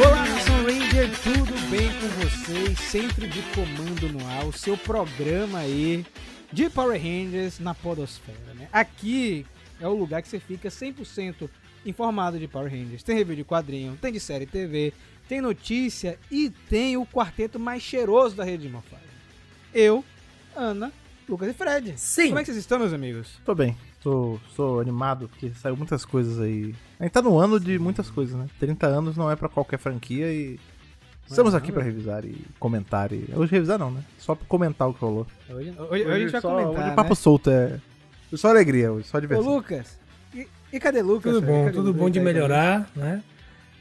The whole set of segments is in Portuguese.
Olá, Nação Ranger, tudo bem com vocês? Sempre de comando no ar, o seu programa aí de Power Rangers na Podosfera, né? Aqui é o lugar que você fica 100% informado de Power Rangers. Tem review de quadrinho, tem de série TV, tem notícia e tem o quarteto mais cheiroso da rede de Mofai. Eu, Ana, Lucas e Fred. Sim. Como é que vocês estão, meus amigos? Tô bem. Tô, tô animado porque saiu muitas coisas aí. A gente tá no ano de muitas coisas, né? 30 anos não é pra qualquer franquia e. Estamos Não, aqui é. revisar e comentar. E... Hoje revisar não, né? Só pra comentar o que rolou. Hoje, hoje, hoje a gente vai só, comentar, Hoje né? papo solto é. Só alegria hoje, só Ô, diversão. Lucas, e, e cadê Lucas? Tudo bom, tudo o bom de melhorar, né?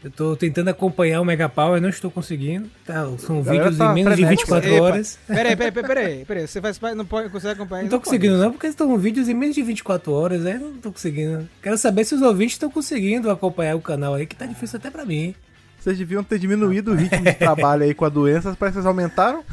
Eu tô tentando acompanhar o Mega Power, não estou conseguindo. Tá, são vídeos tá em menos de frenética. 24 Epa, horas. Peraí, peraí, peraí, peraí, peraí. Você faz, não pode, consegue acompanhar? Não tô conseguindo não, porque estão vídeos em menos de 24 horas, aí não tô conseguindo. Quero saber se os ouvintes estão conseguindo acompanhar o canal aí, que tá difícil até pra mim. Vocês deviam ter diminuído o ritmo de trabalho aí com a doença, parece que vocês aumentaram.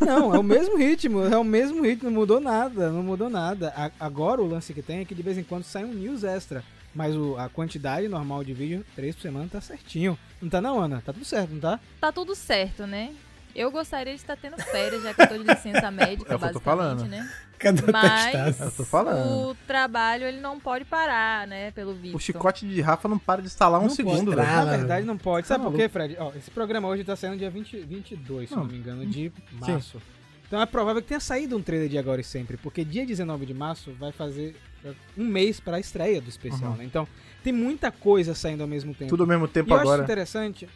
Não, é o mesmo ritmo, é o mesmo ritmo, não mudou nada, não mudou nada. A- agora o lance que tem é que de vez em quando sai um news extra. Mas o- a quantidade normal de vídeo, três por semana, tá certinho. Não tá não, Ana? Tá tudo certo, não tá? Tá tudo certo, né? Eu gostaria de estar tendo férias, já que eu tô de licença médica, É eu tô basicamente, falando. né? Cada Mas testado. Eu tô falando. o trabalho, ele não pode parar, né? Pelo visto. O chicote de Rafa não para de instalar um Não segundo, pode. Ah, Na verdade não pode. Sabe Tá por quê, Fred? Ó, esse programa hoje tá saindo dia 20, 22, se não Não. me engano, de março. Então é provável que tenha saído um trailer de Agora e Sempre, porque dia 19 de março vai fazer é, um mês pra estreia do especial, Uhum. né? Então tem muita coisa saindo ao mesmo tempo. Tudo ao mesmo E tempo eu acho agora. interessante.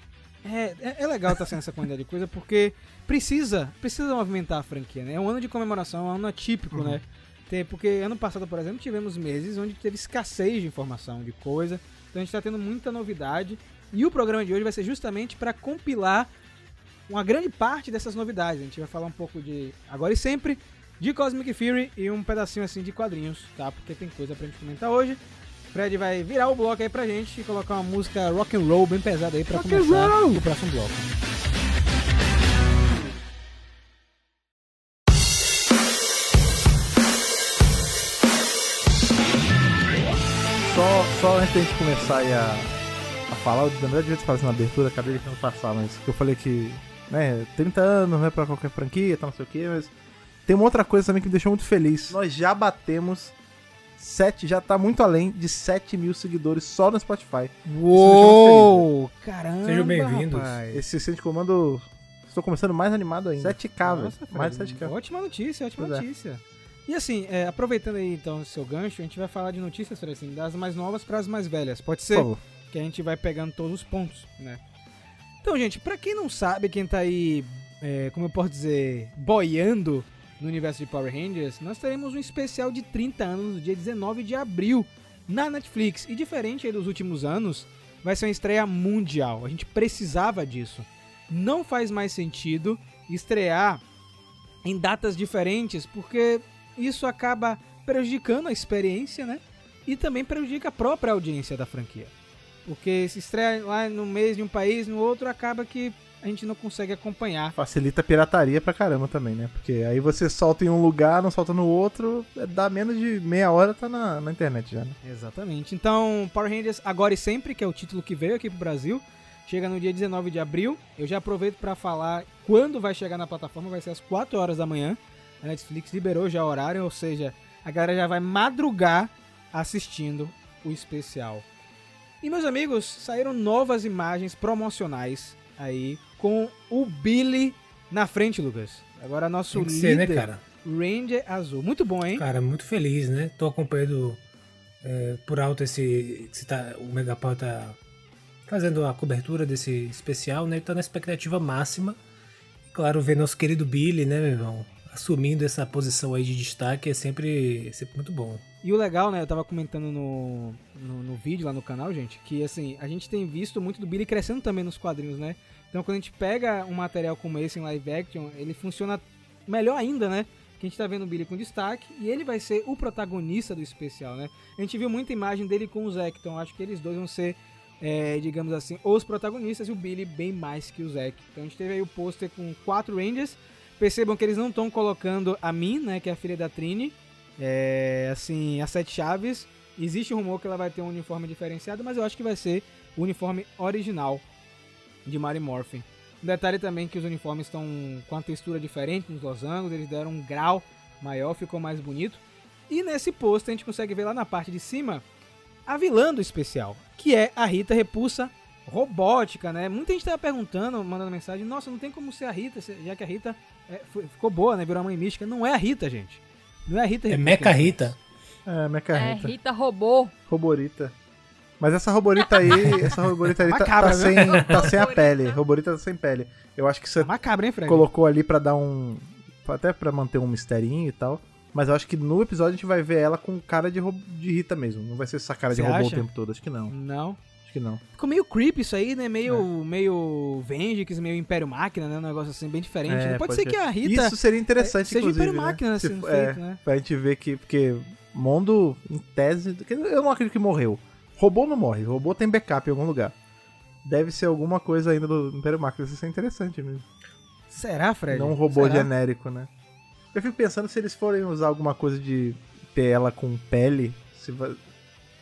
É, é, é legal estar sendo essa quantidade de coisa, porque precisa, precisa movimentar a franquia, né? É um ano de comemoração, é um ano atípico, Uhum. né? Tem, porque ano passado, por exemplo, tivemos meses onde teve escassez de informação, de coisa. Então a gente tá tendo muita novidade. E o programa de hoje vai ser justamente para compilar uma grande parte dessas novidades. A gente vai falar um pouco de Agora e Sempre, de Cosmic Fury e um pedacinho assim de quadrinhos, tá? Porque tem coisa pra gente comentar hoje. Fred vai virar o bloco aí pra gente e colocar uma música rock and roll bem pesada aí pra Rock and começar roll! o próximo bloco. Só, só antes da gente começar aí a, a falar, eu, na verdade devia ter falado isso na abertura, acabei deixando passar, mas eu falei que, né, 30 anos não é pra qualquer franquia, tá não sei o que, mas tem uma outra coisa também que me deixou muito feliz. Nós já batemos 7, já tá muito além de 7 mil seguidores só no Spotify. Uou! Caramba! Sejam bem-vindos. Esse centro de comando, estou começando mais animado ainda. 7k, velho. Mais de Fred, 7k. Ótima notícia, ótima Pois é. notícia. E assim, é, aproveitando aí então o seu gancho, a gente vai falar de notícias, Fred, assim, das mais novas para as mais velhas. Pode Por ser? favor. que a gente vai pegando todos os pontos, né? Então, gente, pra quem não sabe, quem tá aí, é, como eu posso dizer, boiando no universo de Power Rangers, nós teremos um especial de 30 anos no dia 19 de abril na Netflix. E diferente dos últimos anos, vai ser uma estreia mundial. A gente precisava disso. Não faz mais sentido estrear em datas diferentes, porque isso acaba prejudicando a experiência, né? E também prejudica a própria audiência da franquia. Porque se estreia lá no mês de um país, no outro, acaba que a gente não consegue acompanhar. Facilita a pirataria pra caramba também, né? Porque aí você solta em um lugar, não solta no outro, é, dá menos de meia hora, tá na, na internet já, né? Exatamente. Então, Power Rangers Agora e Sempre, que é o título que veio aqui pro Brasil, chega no dia 19 de abril. Eu já aproveito para falar quando vai chegar na plataforma, vai ser às 4 horas da manhã. A Netflix liberou já o horário, ou seja, a galera já vai madrugar assistindo o especial. E meus amigos, saíram novas imagens promocionais aí com o Billy na frente, Lucas. Agora nosso que ser, né, líder cara? Ranger Azul. Muito bom, hein? Cara, muito feliz, né? Tô acompanhando é, por alto esse. esse tá, o Mega Power tá fazendo a cobertura desse especial, né? Tá na expectativa máxima. E, claro, ver nosso querido Billy, né, meu irmão? Assumindo essa posição aí de destaque é sempre, sempre muito bom. E o legal, né, eu tava comentando no, no, no vídeo lá no canal, gente, que assim, a gente tem visto muito do Billy crescendo também nos quadrinhos, né? Então quando a gente pega um material como esse em live action, ele funciona melhor ainda, né? Que a gente tá vendo o Billy com destaque e ele vai ser o protagonista do especial, né? A gente viu muita imagem dele com o Zack, então acho que eles dois vão ser, é, digamos assim, os protagonistas e o Billy bem mais que o Zack. Então a gente teve aí o pôster com quatro Rangers. Percebam que eles não estão colocando a Min, né, que é a filha da Trini, é, assim, as sete chaves. Existe um rumor que ela vai ter um uniforme diferenciado, mas eu acho que vai ser o uniforme original. de Mary Morphin. Um detalhe também que os uniformes estão com a textura diferente nos losangos, eles deram um grau maior, ficou mais bonito. E nesse posto a gente consegue ver lá na parte de cima a vilã do especial, que é a Rita Repulsa robótica, né? Muita gente tava perguntando, mandando mensagem, nossa, não tem como ser a Rita, já que a Rita é, ficou boa, né? Virou a mãe mística. Não é a Rita, gente. Não é a Rita É Repulsa. Mecha Rita. É, Mecha É, Rita. Rita robô. Roborita. Mas essa roborita aí, essa roborita aí tá, Macabra, tá sem, tá sem a pele. Roborita tá sem pele. Eu acho que você É macabra, hein, Fred? colocou ali pra dar um. Até pra manter um misterinho e tal. Mas eu acho que no episódio a gente vai ver ela com cara de, de Rita mesmo. Não vai ser essa cara de Você robô acha? o tempo todo. Acho que não. Não. Que não. Ficou meio creepy isso aí, né? Meio, É. meio Vengix, meio Império Máquina, né? Um negócio assim bem diferente. É, né? pode, pode ser que a Rita Isso seria interessante, seja inclusive. Império né? Máquina Se sendo for- é, feito, né? Pra gente ver que. Porque Mondo, em tese. Eu não acredito que morreu. Robô não morre. Robô tem backup em algum lugar. Deve ser alguma coisa ainda do Império Máquina. Isso é interessante mesmo. Será, Fred? Não um robô Será? genérico, né? Eu fico pensando se eles forem usar alguma coisa de ter ela com pele. Se vai...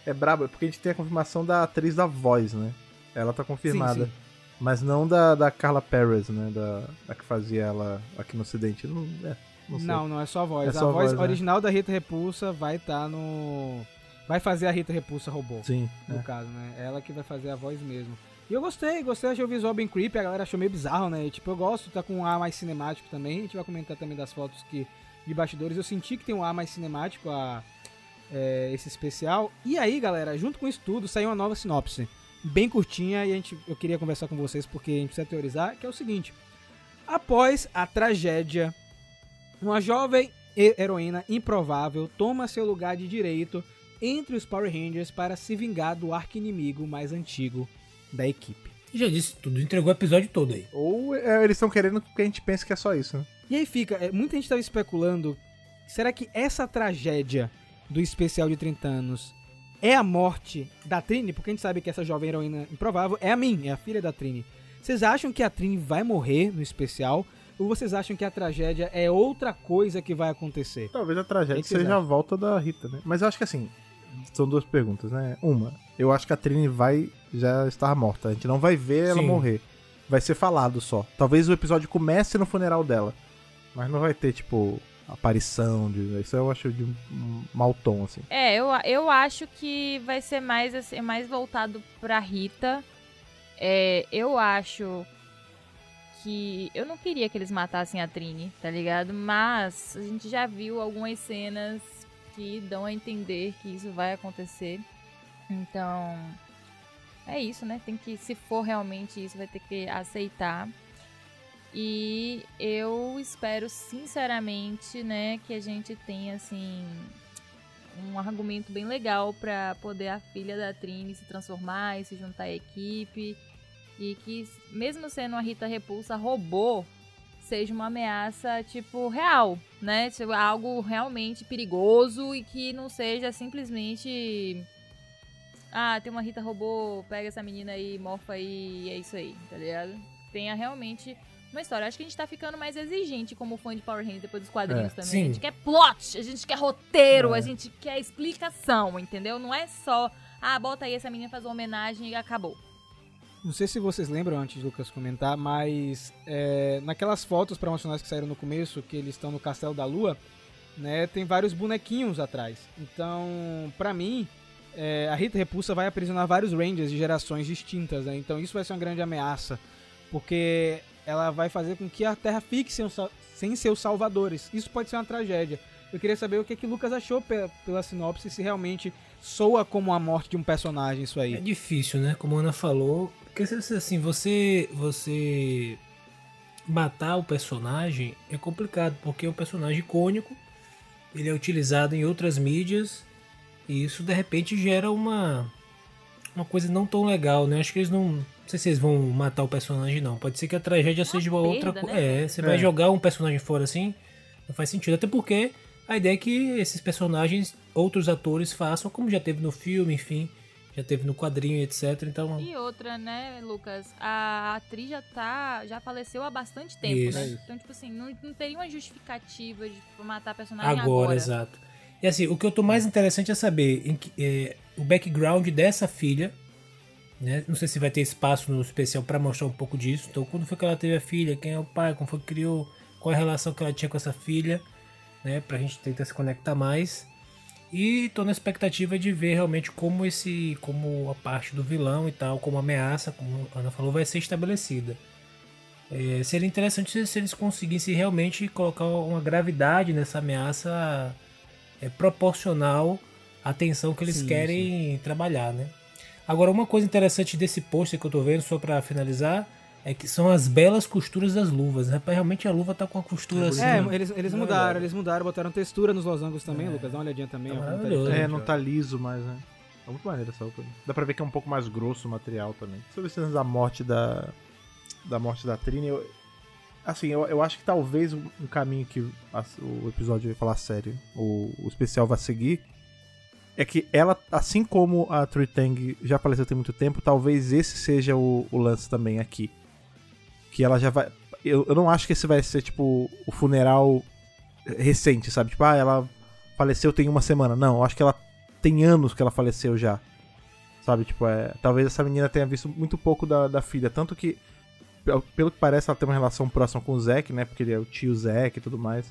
É brabo, porque a gente tem a confirmação da atriz da voz, né? Ela tá confirmada. Sim, sim. Mas não da, da Carla Perez, né? Da, da que fazia ela aqui no Ocidente. Não, é, não. Não, não, é só a voz. É a só a voz, voz, né? original da Rita Repulsa vai estar no. Vai fazer a Rita Repulsa robô, Sim. no é. caso, né? Ela que vai fazer a voz mesmo. E eu gostei, gostei, achei o visual bem creepy, a galera achou meio bizarro, né? E, tipo, eu gosto, tá com um ar mais cinemático também. A gente vai comentar também das fotos que, de bastidores. Eu senti que tem um ar mais cinemático a, é, esse especial. E aí, galera, junto com isso tudo, saiu uma nova sinopse. Bem curtinha e a gente, eu queria conversar com vocês porque a gente precisa teorizar, que é o seguinte. Após a tragédia, uma jovem he- heroína improvável toma seu lugar de direito entre os Power Rangers para se vingar do arqui-inimigo mais antigo da equipe. Já disse tudo, entregou o episódio todo aí. Ou é, eles estão querendo que a gente pense que é só isso, né? E aí fica, é, muita gente estava especulando, será que essa tragédia do especial de 30 anos é a morte da Trini? Porque a gente sabe que essa jovem heroína improvável é a Min, é a filha da Trini. Vocês acham que a Trini vai morrer no especial? Ou vocês acham que a tragédia é outra coisa que vai acontecer? Talvez a tragédia que que seja a acham? volta da Rita, né? Mas eu acho que assim, são duas perguntas, né? Uma, eu acho que a Trini vai já estar morta. A gente não vai ver ela Sim. morrer. Vai ser falado só. Talvez o episódio comece no funeral dela. Mas não vai ter, tipo, aparição. De... Isso eu acho de mau tom, assim. É, eu, eu acho que vai ser mais, assim, mais voltado pra Rita. É, eu acho que. Eu não queria que eles matassem a Trini, tá ligado? Mas a gente já viu algumas cenas que dão a entender que isso vai acontecer. Então. É isso, né? Tem que, se for realmente isso, vai ter que aceitar. E eu espero sinceramente, né, que a gente tenha assim um argumento bem legal pra poder a filha da Trini se transformar e se juntar à equipe e que mesmo sendo uma Rita Repulsa robô, seja uma ameaça tipo real, né? Tipo, algo realmente perigoso e que não seja simplesmente ah, tem uma Rita robô, pega essa menina aí, morfa aí, é isso aí, tá ligado? Tenha realmente uma história. Acho que a gente tá ficando mais exigente como fã de Power Rangers depois dos quadrinhos É, também. sim. A gente quer plot, a gente quer roteiro, É. a gente quer explicação, entendeu? Não é só, ah, bota aí essa menina fazer uma homenagem e acabou. Não sei se vocês lembram antes de Lucas comentar, mas é, naquelas fotos promocionais que saíram no começo, que eles estão no Castelo da Lua, né, tem vários bonequinhos atrás. Então, pra mim, é, a Rita Repulsa vai aprisionar vários Rangers de gerações distintas, né? Então isso vai ser uma grande ameaça, porque ela vai fazer com que a Terra fique sem, sem seus salvadores. Isso pode ser uma tragédia. Eu queria saber o que, que Lucas achou pela, pela sinopse, se realmente soa como a morte de um personagem isso aí. É difícil, né? Como a Ana falou. Porque assim, você. Você. Matar o personagem é complicado, porque é um personagem icônico. Ele é utilizado em outras mídias. E isso de repente gera uma. Uma coisa não tão legal, né? Acho que eles não. Não sei se eles vão matar o personagem, não. Pode ser que a tragédia seja uma outra coisa. né? É, você É. vai jogar um personagem fora assim. Não faz sentido. Até porque a ideia é que esses personagens, outros atores façam, como já teve no filme, enfim. Já teve no quadrinho, etc. Então. E outra, né, Lucas? A atriz já tá. já faleceu há bastante tempo, Isso. né? É isso. Então, tipo assim, não, não teria uma justificativa de matar a personagem Agora, agora. exato. E assim, o que eu tô mais interessante é saber em que- é, o background dessa filha, Né? Não sei se vai ter espaço no especial para mostrar um pouco disso. Então, quando foi que ela teve a filha, quem é o pai, como foi que criou, qual é a relação que ela tinha com essa filha, né? Pra gente tentar se conectar mais. E tô na expectativa de ver realmente como esse, como a parte do vilão e tal, como ameaça, como a Ana falou, vai ser estabelecida. É, seria interessante se, se, eles conseguissem realmente colocar uma gravidade nessa ameaça é, proporcional à tensão que eles sim, querem sim. trabalhar, né? Agora, uma coisa interessante desse pôster que eu tô vendo, só para finalizar, é que são as belas costuras das luvas. Rapaz, realmente a luva tá com a costura assim. É, eles, eles mudaram, eles mudaram, botaram textura nos losangos também, é. Lucas. Dá uma olhadinha também. Tá ó, é, não tá liso mais, né? É muito maneiro essa roupa. Dá pra ver que é um pouco mais grosso o material também. Sobre cenas da morte da. Da morte da Trini, eu, assim, eu, eu acho que talvez um caminho que a, o episódio vai falar sério, o, o especial vai seguir, é que ela, assim como a Tritang já faleceu tem muito tempo, talvez esse seja o, o, lance também aqui. Que ela já vai. Eu, eu não acho que esse vai ser, tipo, o funeral recente, sabe? Tipo, ah, ela faleceu tem uma semana. Não, eu acho que ela tem anos que ela faleceu já. Sabe? Tipo, é. Talvez essa menina tenha visto muito pouco da, da filha. Tanto que, pelo que parece, ela tem uma relação próxima com o Zack, né? Porque ele é o tio Zack e tudo mais.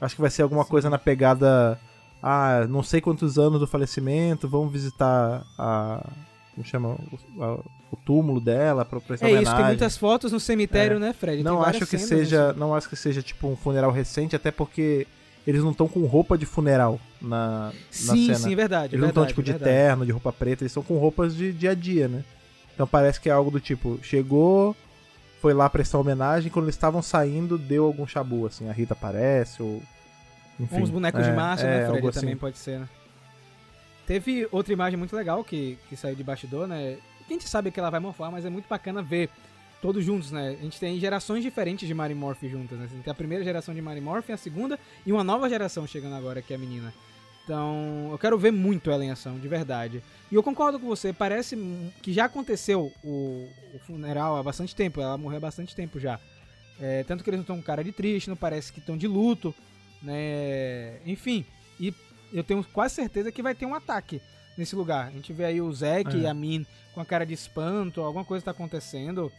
Acho que vai ser alguma Sim. coisa na pegada ah, não sei quantos anos do falecimento, vamos visitar a. Como chama? O, a, o túmulo dela pra prestar É homenagem. isso, tem muitas fotos no cemitério, é. né, Fred? Não acho que seja. Assim. Não acho que seja tipo um funeral recente, até porque eles não estão com roupa de funeral na, sim, na cena. Sim, verdade. Eles verdade, não estão, tipo, de verdade. terno, de roupa preta, eles estão com roupas de dia a dia, né? Então parece que é algo do tipo, chegou, foi lá prestar homenagem, quando eles estavam saindo, deu algum chabu, assim, a Rita aparece, ou enfim, Uns bonecos é, de massa, né, é, né, Fred? Também assim. pode ser, né? Teve outra imagem muito legal que, que saiu de bastidor, né? A gente sabe que ela vai morfar, mas é muito bacana ver todos juntos, né? A gente tem gerações diferentes de Mary Morph juntas, né? Tem a primeira geração de Mary Morph, a segunda e uma nova geração chegando agora, que é a menina. Então, eu quero ver muito ela em ação, de verdade. E eu concordo com você, parece que já aconteceu o, o funeral há bastante tempo, ela morreu há bastante tempo já. É, tanto que eles não estão com cara de triste, não parece que estão de luto né? Enfim, e eu tenho quase certeza que vai ter um ataque nesse lugar. A gente vê aí o Zack é. e a Min com a cara de espanto, alguma coisa está acontecendo,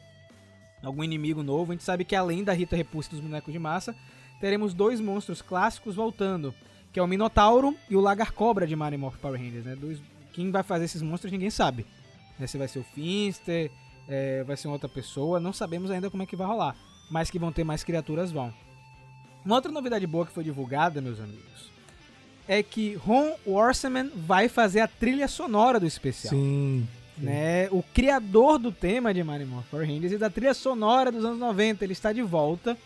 algum inimigo novo. A gente sabe que além da Rita Repulsa dos bonecos de massa, teremos dois monstros clássicos voltando, que é o Minotauro e o Lagar Cobra de Mario Morph Power Rangers, né? Dois, quem vai fazer esses monstros ninguém sabe. Né? Se vai ser o Finster, é, vai ser uma outra pessoa, não sabemos ainda como é que vai rolar. Mas que vão ter mais criaturas vão. Uma outra novidade boa que foi divulgada, meus amigos, é que Ron Worseman vai fazer a trilha sonora do especial. Sim. Né? O criador do tema de Mario Morph Power Rangers e da trilha sonora dos anos 90, ele está de volta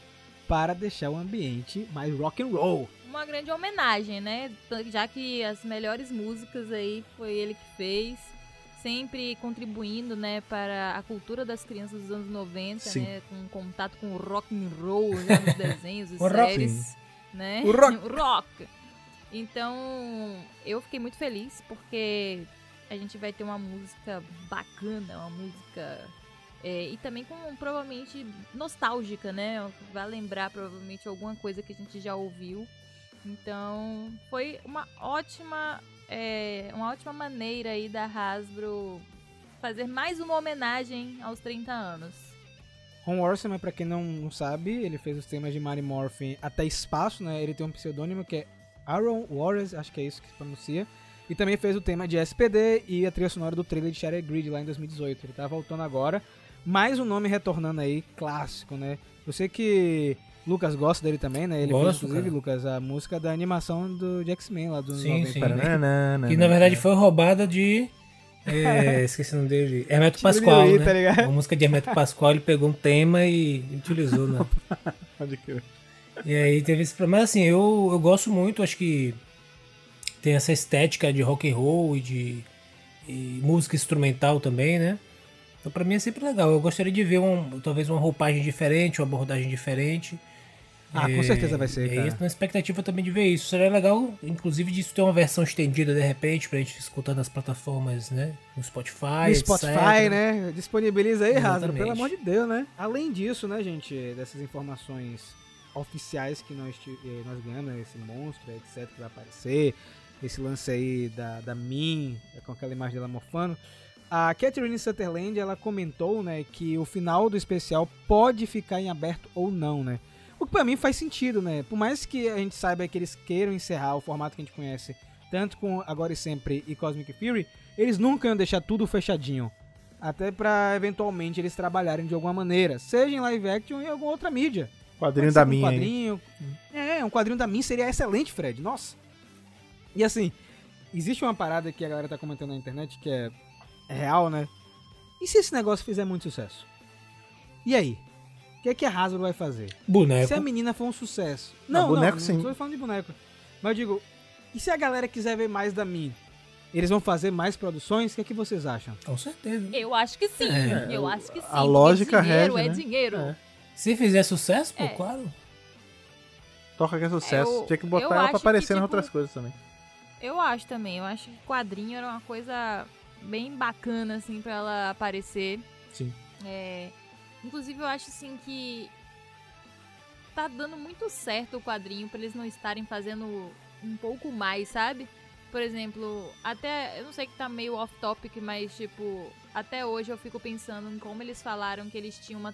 para deixar o ambiente mais rock and roll. Uma grande homenagem, né? Já que as melhores músicas aí foi ele que fez sempre contribuindo, né, para a cultura das crianças dos anos 90, Sim. né, com contato com o rock and roll, né, nos desenhos, os séries, né? O rock. o rock. Então, eu fiquei muito feliz porque a gente vai ter uma música bacana, uma música é, e também com provavelmente nostálgica, né? Vai lembrar provavelmente alguma coisa que a gente já ouviu. Então, foi uma ótima é uma ótima maneira aí da Hasbro fazer mais uma homenagem aos 30 anos. Ron Orson, pra quem não sabe, ele fez os temas de Mary Morphin até espaço, né? Ele tem um pseudônimo que é Aaron Warres, acho que é isso que se pronuncia. E também fez o tema de SPD e a trilha sonora do trailer de Shattered Grid lá em 2018. Ele tá voltando agora. Mais um nome retornando aí, clássico, né? Eu sei que Lucas gosta dele também, né? Ele Gosto, fez, inclusive, cara. Lucas, a música da animação do X-Men lá do sim, 90. Sim, né? Que na verdade foi roubada de. É, esqueci o nome dele. Hermeto Pascoal. né? Tá ligado? A música de Hermeto Pascoal, ele pegou um tema e utilizou, né? Pode crer. E aí teve esse problema. Mas assim, eu, eu gosto muito, acho que tem essa estética de rock and roll e de e música instrumental também, né? Então pra mim é sempre legal. Eu gostaria de ver um, talvez uma roupagem diferente, uma abordagem diferente. Ah, com certeza vai ser. É isso, na expectativa também de ver isso. Seria legal, inclusive, disso ter uma versão estendida de repente, pra gente escutar nas plataformas, né? No Spotify. No Spotify, né? Disponibiliza aí, Hazard, pelo amor de Deus, né? Além disso, né, gente, dessas informações oficiais que nós, eh, nós ganhamos, né, esse monstro, etc, que vai aparecer, esse lance aí da, da Min, com aquela imagem dela morfando. a Catherine Sutherland, ela comentou, né, que o final do especial pode ficar em aberto ou não, né? O que pra mim faz sentido, né? Por mais que a gente saiba que eles queiram encerrar o formato que a gente conhece, tanto com Agora e Sempre e Cosmic Fury, eles nunca iam deixar tudo fechadinho. Até pra eventualmente eles trabalharem de alguma maneira, seja em live action ou em alguma outra mídia. Quadrinho da um minha. quadrinho. É, um quadrinho da minha seria excelente, Fred. Nossa. E assim, existe uma parada que a galera tá comentando na internet que é, é real, né? E se esse negócio fizer muito sucesso? E aí? O que é que a Hasbro vai fazer? Boneco. Se a menina for um sucesso. Ah, Não, boneco, não, sim. não tô falando de boneco. Mas eu digo, e se a galera quiser ver mais da Min? Eles vão fazer mais produções? O que é que vocês acham? Com certeza. Eu acho que sim. É, eu acho que sim. a lógica porque dinheiro rege, é né? dinheiro. É. Se fizer sucesso, pô, É. claro. Toca que é sucesso. Eu- Tinha que botar ela pra que, aparecer nas tipo, outras coisas também. Eu acho também. Eu acho que quadrinho era uma coisa bem bacana, assim, pra ela aparecer. Sim. É, inclusive, eu acho, assim, que tá dando muito certo o quadrinho pra eles não estarem fazendo um pouco mais, sabe? Por exemplo, até. Eu não sei que tá meio off-topic, mas, tipo, até hoje eu fico pensando em como eles falaram que eles tinham uma.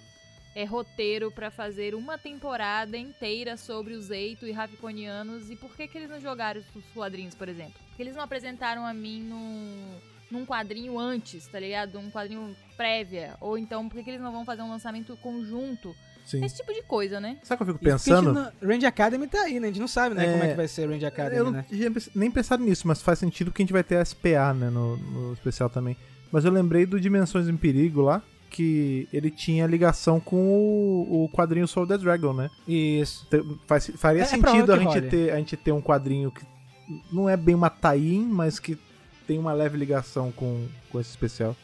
é, roteiro pra fazer uma temporada inteira sobre os Eito e Raviconianos e por que que eles não jogaram os quadrinhos, por exemplo? Porque eles não apresentaram a mim num, num quadrinho antes, tá ligado? Um quadrinho prévia. Ou então, por que que eles não vão fazer um lançamento conjunto? Sim. Esse tipo de coisa, né? Sabe o que eu fico a pensando? não- Range Academy tá aí, né? A gente não sabe, né? É, como é que vai ser Range Academy, Eu não né? tinha pens- nem pensado nisso, mas faz sentido que a gente vai ter a SPA, né, no, no especial também. Mas eu lembrei do Dimensões em Perigo lá, que ele tinha ligação com o, o quadrinho Soul the Dragon, né? Isso. Te- faz- faria É- é sentido a que gente, role. ter, a gente ter um quadrinho que não é bem uma tie-in, mas que tem uma leve ligação com, com esse especial.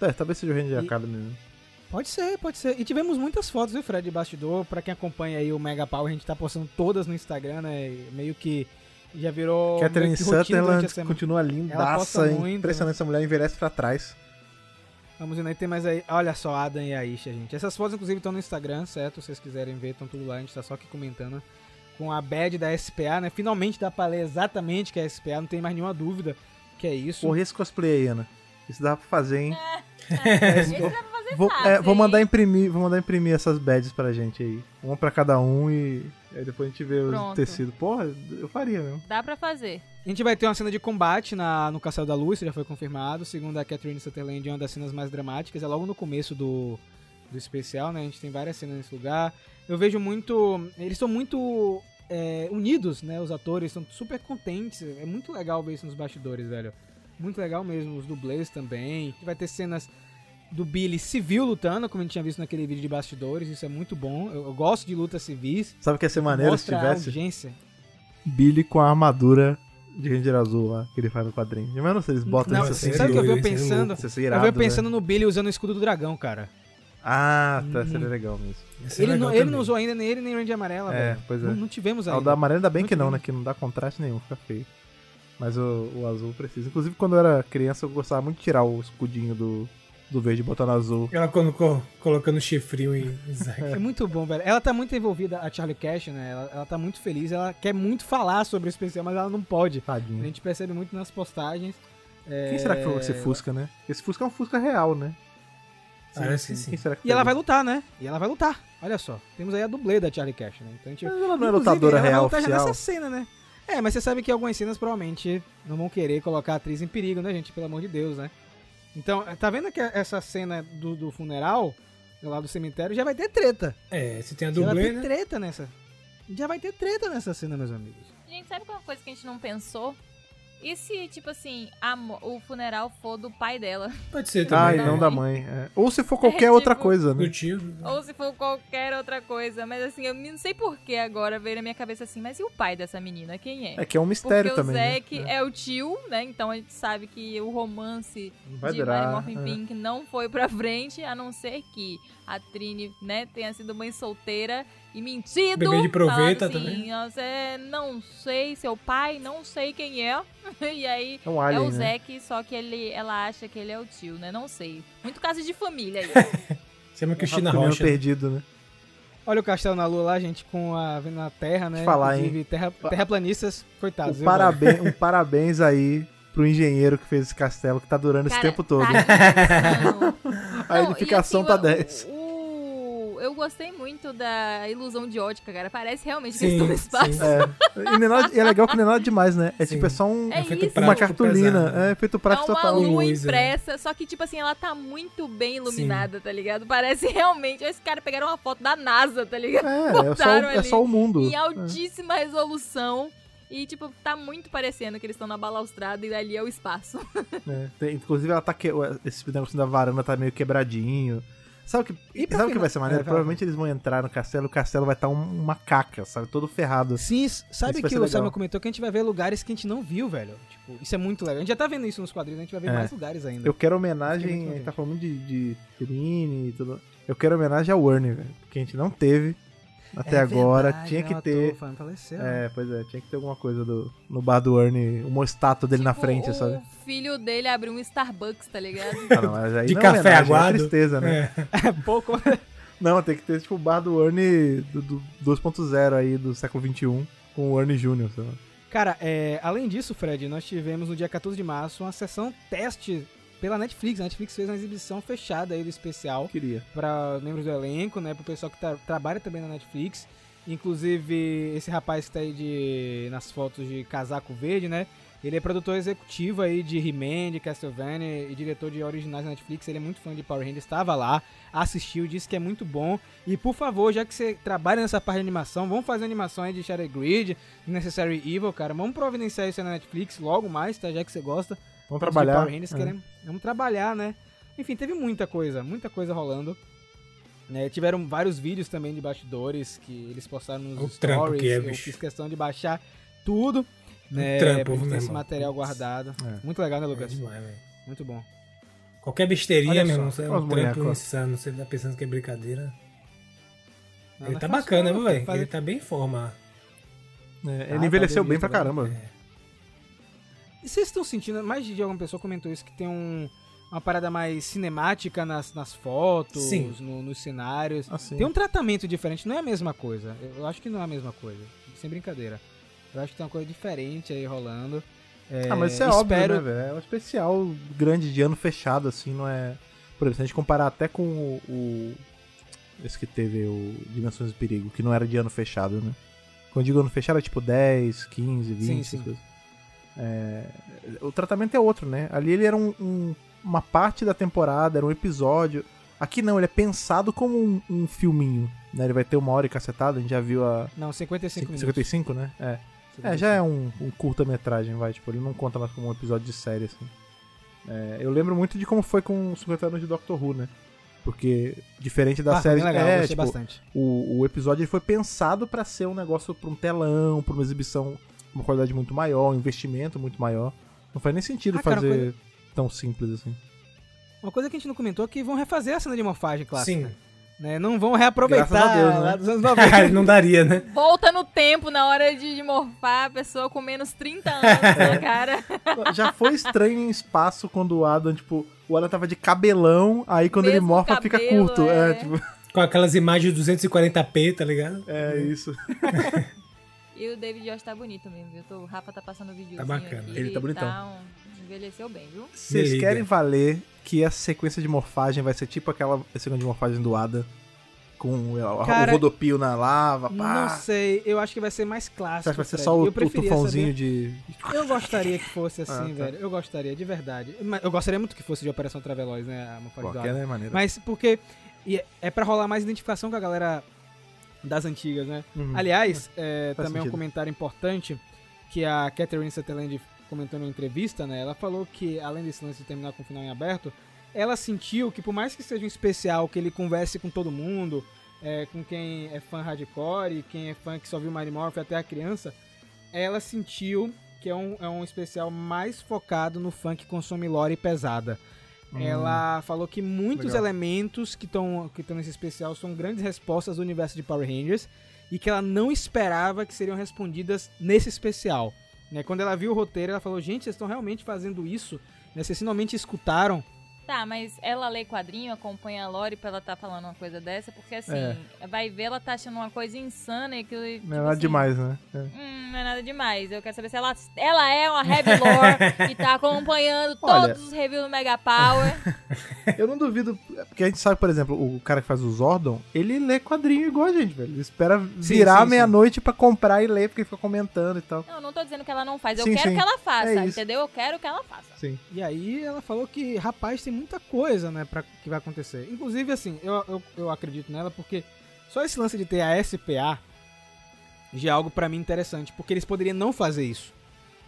É, talvez seja o Ranger E- Academy. né? Pode ser, pode ser. E tivemos muitas fotos, viu, Fred, de bastidor. Pra quem acompanha aí o Mega Power, a gente tá postando todas no Instagram, né? Meio que já virou. Catherine Sutherland continua lindaça, hein? muito, impressionante, essa mulher envelhece pra trás. Vamos indo aí, tem mais aí. Olha só, Adam e Aisha, gente. Essas fotos, inclusive, estão no Instagram, certo? Se vocês quiserem ver, estão tudo lá. A gente tá só aqui comentando. Com a badge da SPA, né? Finalmente dá pra ler exatamente que é a SPA, não tem mais nenhuma dúvida que é isso. Porra, esse cosplay aí, Ana. Isso dá pra fazer, hein? Esse dá pra fazer Vou, fácil, é, vou mandar imprimir, vou mandar imprimir essas badges pra gente aí. Uma pra cada um e aí depois a gente vê o Pronto. tecido. Porra, eu faria mesmo. Dá pra fazer. A gente vai ter uma cena de combate na, no Castelo da Luz, isso já foi confirmado. Segundo a Catherine Sutherland, é uma das cenas mais dramáticas. É logo no começo do, do especial, né? A gente tem várias cenas nesse lugar. Eu vejo muito. Eles estão muito é, unidos, né? Os atores estão super contentes. É muito legal ver isso nos bastidores, velho. Muito legal mesmo. Os dublês também. Vai ter cenas do Billy civil lutando, como a gente tinha visto naquele vídeo de bastidores. Isso é muito bom. Eu, eu gosto de lutas civis. Sabe o que ia ser maneiro se Mostra a tivesse urgência. Billy com a armadura de Ranger Azul lá, que ele faz no quadrinho. Eu não sei se eles botam Não, isso assim. sabe o que eu venho pensando? Eu venho né? pensando no Billy usando o escudo do dragão, cara. Ah, tá, Hum. seria legal mesmo. Esse é Ele, legal não, ele não usou ainda nem ele nem Range Amarela, É, velho. pois é. Não, não tivemos Ah, ainda. o da amarela ainda bem Muito que não, né? Que não dá contraste nenhum, fica feio. Mas o, o azul precisa. Inclusive, quando eu era criança, eu gostava muito de tirar o escudinho do, do verde e botar no azul. Ela colocou, colocando chifrinho em Zack. É muito bom, velho. Ela tá muito envolvida, a Charlie Cash, né? Ela, ela tá muito feliz, ela quer muito falar sobre o especial, mas ela não pode. A Tadinho. gente percebe muito nas postagens. É, Quem será que foi esse Fusca, né? Esse Fusca é um Fusca real, né? Parece que sim. Que E ela vai lutar, né? E ela vai lutar. Olha só. Temos aí a dublê da Charlie Cash, né? Então a gente... Mas ela não é lutadora ela vai real lutar já oficial. nessa cena, né? É, mas você sabe que algumas cenas provavelmente não vão querer colocar a atriz em perigo, né, gente? Pelo amor de Deus, né? Então, tá vendo que essa cena do, do funeral, lá do cemitério, já vai ter treta. É, se tem a Já vai dublê, ter né? treta nessa. Já vai ter treta nessa cena, meus amigos. Gente, sabe qual é uma coisa que a gente não pensou? E se, tipo assim, a o funeral for do pai dela? Pode ser Ah, também. e da não né? da mãe. é. Ou se for qualquer É, outra tipo, coisa, né? Do tio. Ou se for qualquer outra coisa. Mas assim, eu não sei por que agora veio na minha cabeça assim, mas e o pai dessa menina? Quem é? É que é um mistério Porque também. o né? Zack É. é. o tio, né? Então a gente sabe que o romance vai de durar. Mary Morphin é. Pink não foi pra frente, a não ser que a Trini, né, tenha sido mãe solteira e mentido. Bebê de proveta assim, também. É, não sei seu pai, não sei quem é. e aí É um é alien, o né? Zack, só que ele, ela acha que ele é o tio, né? Não sei. Muito caso de família aí. Chama Cristina Menino Rocha. perdido, né? Olha o castelo na lua lá, gente, com a vendo a terra, né? Te falar, Inclusive, terra, terraplanistas, coitados. Um parabéns, um parabéns aí pro engenheiro que fez esse castelo que tá durando esse Cara, tempo todo. tá. A Não, edificação e assim, tá o- 10. o- Eu gostei muito da ilusão de ótica, cara. Parece realmente que Sim, eles estão no espaço. sim. É. E, é e é legal que não é nada demais, né? É Sim. tipo, é só um, É feito uma prático cartolina. pesado. É feito É prático uma total. lua é. impressa, só que, tipo assim, ela tá muito bem iluminada, tá ligado? Parece realmente. Esses caras pegaram uma foto da NASA, tá ligado? É, é só, é ali só o mundo. Em altíssima resolução. E, tipo, tá muito parecendo que eles estão na balaustrada e dali é o espaço. É, tem- inclusive, ela tá que... esse negócio da varanda tá meio quebradinho. Sabe o que, sabe que vai ser maneiro? É. Provavelmente eles vão entrar no castelo, o castelo vai estar um, uma caca, sabe? Todo ferrado. Sim, sabe Isso que o. Samuel comentou que a gente vai ver lugares que a gente não viu, velho. Tipo, isso é muito legal. A gente já tá vendo isso nos quadrinhos, a gente vai ver É. mais lugares ainda. Eu quero que homenagem, a gente tá falando de, de Trine e tudo. Eu quero homenagem ao Ernie, velho. Porque a gente não teve até É agora. verdade, tinha né, que o ter. ator faleceu, né? É, pois é, tinha que ter alguma coisa do, no bar do Ernie, uma estátua dele na Tipo, frente, o sabe? filho dele abriu um Starbucks, tá ligado? Ah, não, mas aí De não é café homenagem, aguado. É tristeza, né? É. É pouco. Não, tem que ter tipo o bar do Ernie do, do 2.0 aí do século XXI com o Ernie Jr., sei lá. Cara, é, além disso, Fred, nós tivemos no dia 14 de março uma sessão teste pela Netflix. A Netflix fez uma exibição fechada aí do especial Queria. para membros do elenco, né? Pro pessoal que tá- trabalha também na Netflix. Inclusive, esse rapaz que tá aí de, nas fotos de casaco verde, né? Ele é produtor executivo aí de He-Man, de Castlevania e diretor de originais da Netflix. Ele é muito fã de Power Rangers, estava lá, assistiu, disse que é muito bom. E por favor, já que você trabalha nessa parte de animação, vamos fazer animação aí de Shadow Grid, Necessary Evil, cara. Vamos providenciar isso aí na Netflix logo mais, tá? Já que você gosta Vamos trabalhar. Power Rangers, É. queremos, vamos trabalhar, né? Enfim, teve muita coisa, muita coisa rolando. né? tiveram vários vídeos também de bastidores que eles postaram nos O trampo stories. que é, eu bicho. fiz questão de baixar tudo. Né, trampo, meu esse material guardado. É. Muito legal, né, É Lucas? demais. Muito bom. Qualquer besteirinha, meu irmão, é um trampo insano. Você tá pensando que é brincadeira. Não, ele é tá fácil bacana, viu, velho? fazer- Ele tá bem em forma. É, Ah, ele envelheceu tá bem pra bonito, caramba. É. E vocês estão sentindo, mais de alguma pessoa comentou isso, que tem um, uma parada mais cinemática nas, nas fotos, no- nos cenários. Assim. Tem um tratamento diferente, não é a mesma coisa. Eu acho que não é a mesma coisa. Sem brincadeira. Eu acho que tem uma coisa diferente aí rolando. É, Ah, mas isso é espero... óbvio, né, velho? É um especial grande de ano fechado, assim, não é... Por exemplo, se a gente comparar até com o... o- Esse que teve o Dimensões do Perigo, que não era de ano fechado, né? Quando eu digo ano fechado, é tipo 10, 15, 20, Sim, essas sim. coisas. É, O tratamento é outro, né? Ali ele era um- um- uma parte da temporada, era um episódio. Aqui não, ele é pensado como um, um filminho, né? Ele vai ter uma hora e cacetada, a gente já viu a... Não, 55 minutos. 55, né? É. É, já é um, curta-metragem, vai. Tipo, ele não conta mais como um episódio de série, assim. É, eu lembro muito de como foi com os 50 anos de Doctor Who, né? Porque, diferente da ah, série... legal, é, gostei tipo, bastante. o, o episódio ele foi pensado pra ser um negócio pra um telão, pra uma exibição uma qualidade muito maior, um investimento muito maior. Não faz nem sentido Ah, cara, fazer coisa- tão simples assim. Uma coisa que a gente não comentou é que vão refazer a cena de morfagem clássica. Sim. Né? Não vão reaproveitar Deus, né? lá dos anos 90. não daria, né? Volta no tempo na hora de, de morfar a pessoa com menos 30 anos na cara. Já foi estranho em espaço quando o Adam, tipo, o Adam tava de cabelão, aí quando ele Mesmo morfa fica cabelo, curto. é. É, tipo, Com aquelas imagens 240p, tá ligado? é isso. E o David Josh tá bonito mesmo, viu? O Rafa tá passando o vídeo Tá bacana. aqui. Ele tá bonitão. um- envelheceu bem, viu? Vocês querem valer que essa sequência de morfagem vai ser tipo aquela sequência de morfagem do Adam? Com o, Cara, o rodopio na lava, Não pá. sei, eu acho que vai ser mais Você clássico. que vai ser Fred. só o, eu o preferia tufãozinho saber- de. Eu gostaria que fosse assim, Ah, tá. velho. Eu gostaria, de verdade. Mas Eu gostaria muito que fosse de Operação Traveloz, né? A morfagem do Qualquer, né, maneira. Mas porque e é- é pra rolar mais identificação com a galera das antigas, né? Uhum. Aliás, é, Faz também um sentido. comentário importante que a Catherine Sutherland comentou numa entrevista, né? Ela falou que, além desse lance de terminar com o final em aberto, ela sentiu que por mais que seja um especial que ele converse com todo mundo, é, com quem é fã hardcore, quem é fã que só viu Mighty Morphin até a criança, ela sentiu que é um, é um especial mais focado no fã que consome lore pesada. Ela falou que muitos legal. elementos que estão que nesse especial são grandes respostas do universo de Power Rangers e que ela não esperava que seriam respondidas nesse especial. Né? Quando ela viu o roteiro, ela falou: Gente, vocês estão realmente fazendo isso? Né? Vocês finalmente escutaram Tá, mas ela lê quadrinho, acompanha a Lore pra ela tá falando uma coisa dessa, porque assim, É. vai ver, ela tá achando uma coisa insana e que. Não tipo é nada assim, demais, né? É. Hum, não é nada demais. Eu quero saber se ela, ela é uma heavy lore e tá acompanhando Olha. todos os reviews do Mega Power. Eu não duvido, porque a gente sabe, por exemplo, o cara que faz o Zordon, ele lê quadrinho igual a gente, velho. Ele espera virar meia-noite pra comprar e ler, porque fica comentando e tal. Não, não tô dizendo que ela não faz. Eu Sim, quero sim. que ela faça, É entendeu? Eu quero que ela faça. Sim. E aí ela falou que, rapaz, tem muita coisa, né, pra, que vai acontecer. Inclusive, assim, eu, eu, eu acredito nela porque só esse lance de ter a SPA já é algo pra mim interessante, porque eles poderiam não fazer isso.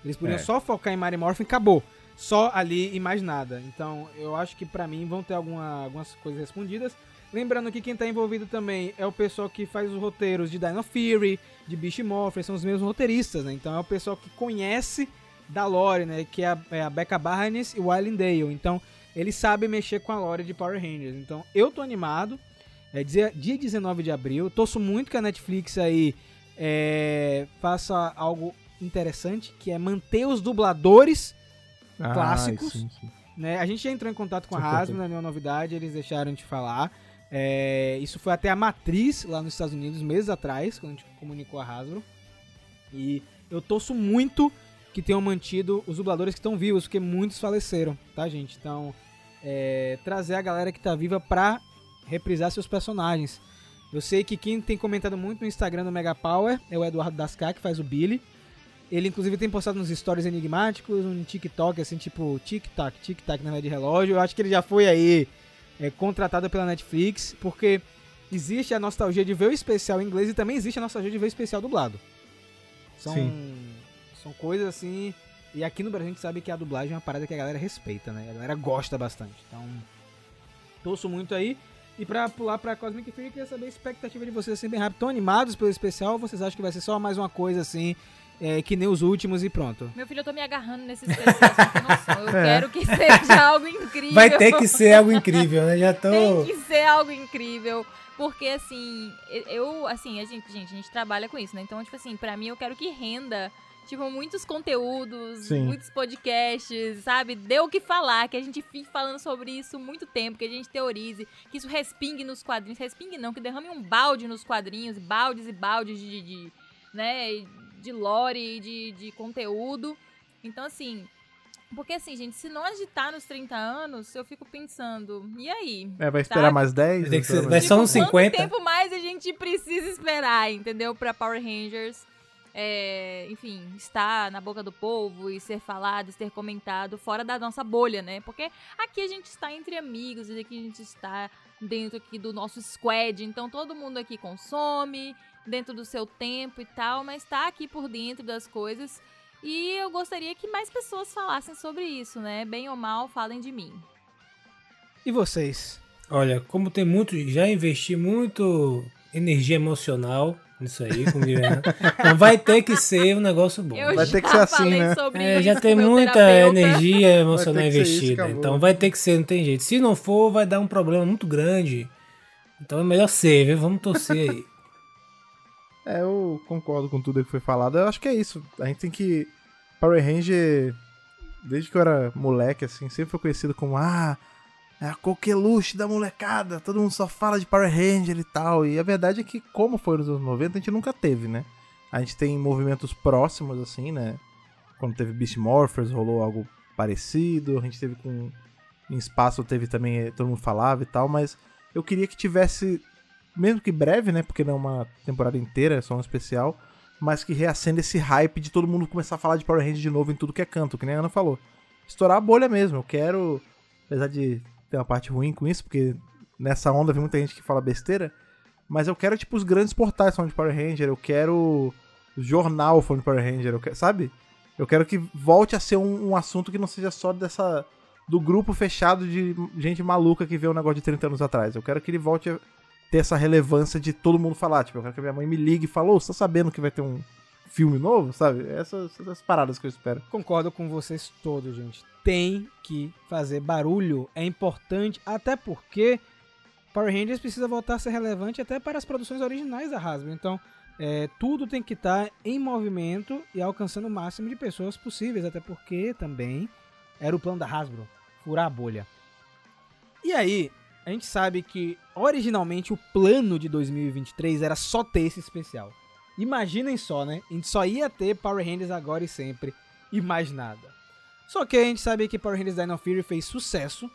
Eles poderiam É. só focar em Mary Morphin e acabou. Só ali e mais nada. Então, eu acho que pra mim vão ter alguma, algumas coisas respondidas. Lembrando que quem tá envolvido também é o pessoal que faz os roteiros de Dino Fury, de Beast Morphin, são os mesmos roteiristas, né? Então é o pessoal que conhece da lore, né? Que é a, é a Becca Barnes e o Dale. Então, eles sabem mexer com a lore de Power Rangers. Então, eu tô animado. É dia, dia 19 de abril. Torço muito que a Netflix aí é, faça algo interessante, que é manter os dubladores Clássicos. sim, sim. né? A gente já entrou em contato com a Sim, Hasbro, perfeito. não é nenhuma novidade, eles deixaram de falar. É, isso foi até a matriz lá nos Estados Unidos, meses atrás, quando a gente comunicou a Hasbro. E eu torço muito que tenham mantido os dubladores que estão vivos, porque muitos faleceram, tá, gente? Então, é, trazer a galera que tá viva pra reprisar seus personagens. Eu sei que quem tem comentado muito no Instagram do Mega Power é o Eduardo Dascar, que faz o Billy. Ele, inclusive, tem postado nos stories enigmáticos, um TikTok, assim, tipo, tic-tac, tic-tac na de relógio. Eu acho que ele já foi aí é, contratado pela Netflix, porque existe a nostalgia de ver o especial em inglês e também existe a nostalgia de ver o especial dublado. São, são coisas assim. E aqui no Brasil a gente sabe que a dublagem é uma parada que a galera respeita, né? A galera gosta bastante. Então, torço muito aí. E pra pular pra Cosmic Fury, eu queria saber a expectativa de vocês assim bem rápido. Estão animados pelo especial ou vocês acham que vai ser só mais uma coisa assim, é, que nem os últimos e pronto? Meu filho, eu tô me agarrando nesse especial, você não tem noção. Eu É. quero que seja algo incrível. Vai ter que ser algo incrível, né? Já tô. Tem que ser algo incrível. Porque, assim, eu, assim, a gente, gente, a gente trabalha com isso, né? Então, tipo assim, pra mim eu quero que renda, tipo, muitos conteúdos, Sim. muitos podcasts, sabe? Dê o que falar, que a gente fique falando sobre isso muito tempo, que a gente teorize, que isso respingue nos quadrinhos. Respingue não, que derrame um balde nos quadrinhos, baldes e baldes de, de né, de lore e de, de conteúdo. Então, assim, porque assim, gente, se não agitar nos 30 anos, eu fico pensando, e aí? É, vai esperar Sabe? mais 10? Vai ser- Vai esperar só uns dez? 50. Quanto tempo mais a gente precisa esperar, entendeu? Pra Power Rangers, é, enfim, estar na boca do povo e ser falado, ser comentado fora da nossa bolha, né? Porque aqui a gente está entre amigos, e aqui a gente está dentro aqui do nosso squad, então todo mundo aqui consome dentro do seu tempo e tal, mas tá aqui por dentro das coisas. E eu gostaria que mais pessoas falassem sobre isso, né? Bem ou mal, falem de mim. E vocês? Olha, como tem muito, já investi muito energia emocional nisso aí, né? Então vai ter que ser um negócio bom. Eu Vai ter que ser assim, né? sobre É, isso já tem muita terapeuta. energia emocional isso, investida. acabou. então vai ter que ser, não tem jeito. Se não for, vai dar um problema muito grande. Então é melhor ser, viu? Vamos torcer aí. É, eu concordo com tudo que foi falado. Eu acho que é isso. A gente tem que. Power Ranger, desde que eu era moleque, assim, sempre foi conhecido como ah, é a coqueluche da molecada. Todo mundo só fala de Power Ranger e tal. E a verdade é que, como foi nos anos 90, a gente nunca teve, né? A gente tem movimentos próximos, assim, né? Quando teve Beast Morphers, rolou algo parecido. A gente teve com. Em espaço teve também, eh, todo mundo falava e tal, mas eu queria que tivesse mesmo que breve, né? Porque não é uma temporada inteira, é só um especial. Mas que reacenda esse hype de todo mundo começar a falar de Power Rangers de novo em tudo que é canto, que nem a Ana falou. Estourar a bolha mesmo. Eu quero. Apesar de ter uma parte ruim com isso, porque nessa onda vem muita gente que fala besteira. Mas eu quero, tipo, os grandes portais falando de Power Ranger. Eu quero o jornal falando de Power Ranger. Eu quero, sabe? Eu quero que volte a ser um, um assunto que não seja só dessa. Do grupo fechado de gente maluca que vê um negócio de 30 anos atrás. Eu quero que ele volte a ter essa relevância de todo mundo falar. Tipo, eu quero que a minha mãe me ligue e fale, ô, você tá sabendo que vai ter um filme novo, sabe? Essas, essas paradas que eu espero. Concordo com vocês todos, gente. Tem que fazer barulho, é importante, até porque Power Rangers precisa voltar a ser relevante até para as produções originais da Hasbro. Então, é, tudo tem que estar em movimento e alcançando o máximo de pessoas possíveis, até porque também era o plano da Hasbro, furar a bolha. E aí, a gente sabe que originalmente o plano de 2023 era só ter esse especial. Imaginem só, né? A gente só ia ter Power Rangers agora e sempre e mais nada. Só que a gente sabe que Power Rangers Dino Fury fez sucesso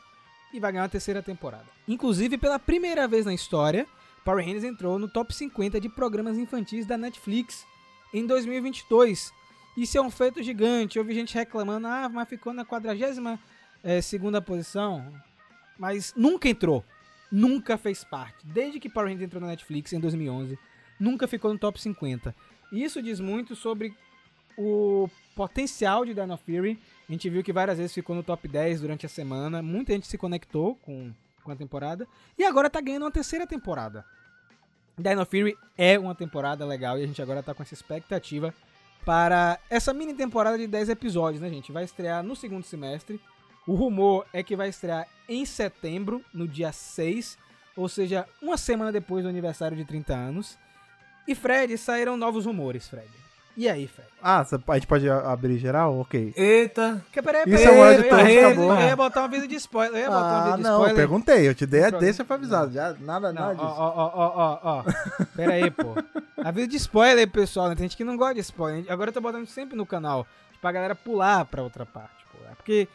e vai ganhar uma terceira temporada. Inclusive, pela primeira vez na história, Power Rangers entrou no top 50 de programas infantis da Netflix em 2022. Isso é um feito gigante. Eu vi gente reclamando, ah, mas ficou na 42 é, segunda posição. Mas nunca entrou. Nunca fez parte. Desde que Power Rangers entrou na Netflix em 2011, nunca ficou no top 50. Isso diz muito sobre o potencial de Dino Fury. A gente viu que várias vezes ficou no top 10 durante a semana. Muita gente se conectou com, com a temporada. E agora tá ganhando uma terceira temporada. Dino Fury é uma temporada legal e a gente agora tá com essa expectativa para essa mini temporada de 10 episódios, né, gente? Vai estrear no segundo semestre. O rumor é que vai estrear em setembro, no dia 6, ou seja, uma semana depois do aniversário de 30 anos. E Fred, saíram novos rumores, Fred. E aí, Fred? Ah, a gente pode abrir geral? Ok. Eita. Que, peraí, Isso peraí, é um eu, áudio ia- todo, eu, ia- acabou. eu ia botar um vídeo de spoiler. Eu ia botar um Ah, vídeo de não, eu spoiler. perguntei. Eu te dei a deixa foi avisado. Já, nada, Não, nada ó, disso. ó, ó, ó, ó, ó. Pera aí, pô. Aviso de spoiler, pessoal. Né? Tem gente que não gosta de spoiler. Agora eu tô botando sempre no canal. Pra galera pular pra outra parte, pô. É porque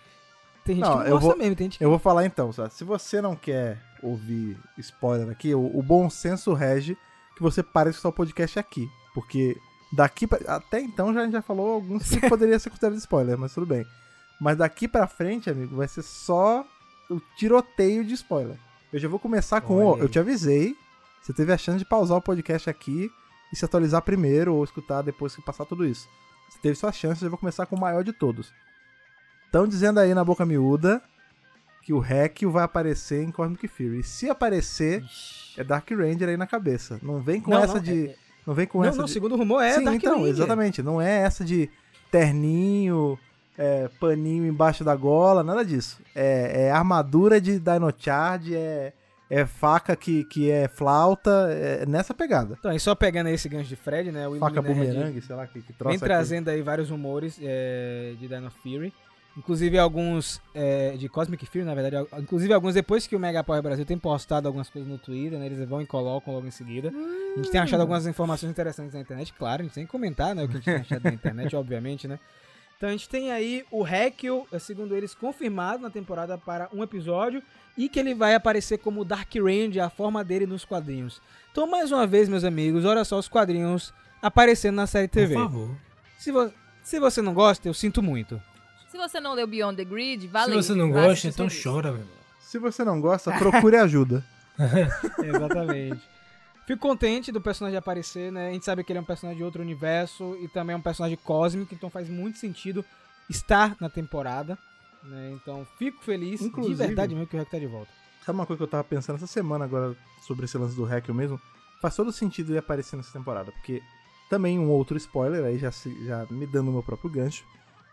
tem gente Não, que não eu gosta vou- mesmo. Tem gente que... Eu vou falar então, sabe? Se você não quer ouvir spoiler aqui, o, o bom senso rege que você pare de escutar o podcast aqui. Porque daqui pra, Até então já, a gente já falou alguns que poderia ser considerado spoiler, mas tudo bem. Mas daqui pra frente, amigo, vai ser só o tiroteio de spoiler. Eu já vou começar com. Ó, aí. eu te avisei. Você teve a chance de pausar o podcast aqui e se atualizar primeiro ou escutar depois que passar tudo isso. Você teve sua chance, eu vou começar com o maior de todos. Estão dizendo aí na boca miúda que o Hekio vai aparecer em Cosmic Fury. E se aparecer, é Dark Ranger aí na cabeça. Não vem com Não, essa não, de. é- Não vem com Não, essa não, de. segundo rumor é Sim, Dark então, Ranger. exatamente. Não é essa de terninho, é, paninho embaixo da gola, nada disso. É, é armadura de Dino Charge, é, é faca que, que é flauta, é nessa pegada. Então, e só pegando aí esse gancho de Fred, né? O Faca bumerangue, sei lá, que, que Vem é trazendo aí vários rumores é, de Dino Fury. Inclusive alguns é, de Cosmic Fury, na verdade. Inclusive alguns depois que o Mega Power Brasil tem postado algumas coisas no Twitter, né? Eles vão e colocam logo em seguida. A gente tem achado algumas informações interessantes na internet, claro. A gente tem que comentar, né? O que a gente tem achado na internet, obviamente, né? Então a gente tem aí o Hekio, eh, segundo eles, confirmado na temporada para um episódio e que ele vai aparecer como Dark Ranger, a forma dele nos quadrinhos. Então, mais uma vez, meus amigos, olha só os quadrinhos aparecendo na série TV. Por favor. Se, vo- se você não gosta, eu sinto muito. Se você não leu Beyond the Grid, valeu. Se você não gosta, então chora, velho. Se você não gosta, procure ajuda. Exatamente. Fico contente do personagem aparecer, né? A gente sabe que ele é um personagem de outro universo e também é um personagem cósmico, então faz muito sentido estar na temporada. Né? Então fico feliz Inclusive- de verdade mesmo que o Rec tá de volta. Sabe uma coisa que eu tava pensando essa semana agora sobre esse lance do Hekio mesmo? Faz todo sentido ele aparecer nessa temporada, porque também um outro spoiler, aí já, se- já me dando o meu próprio gancho,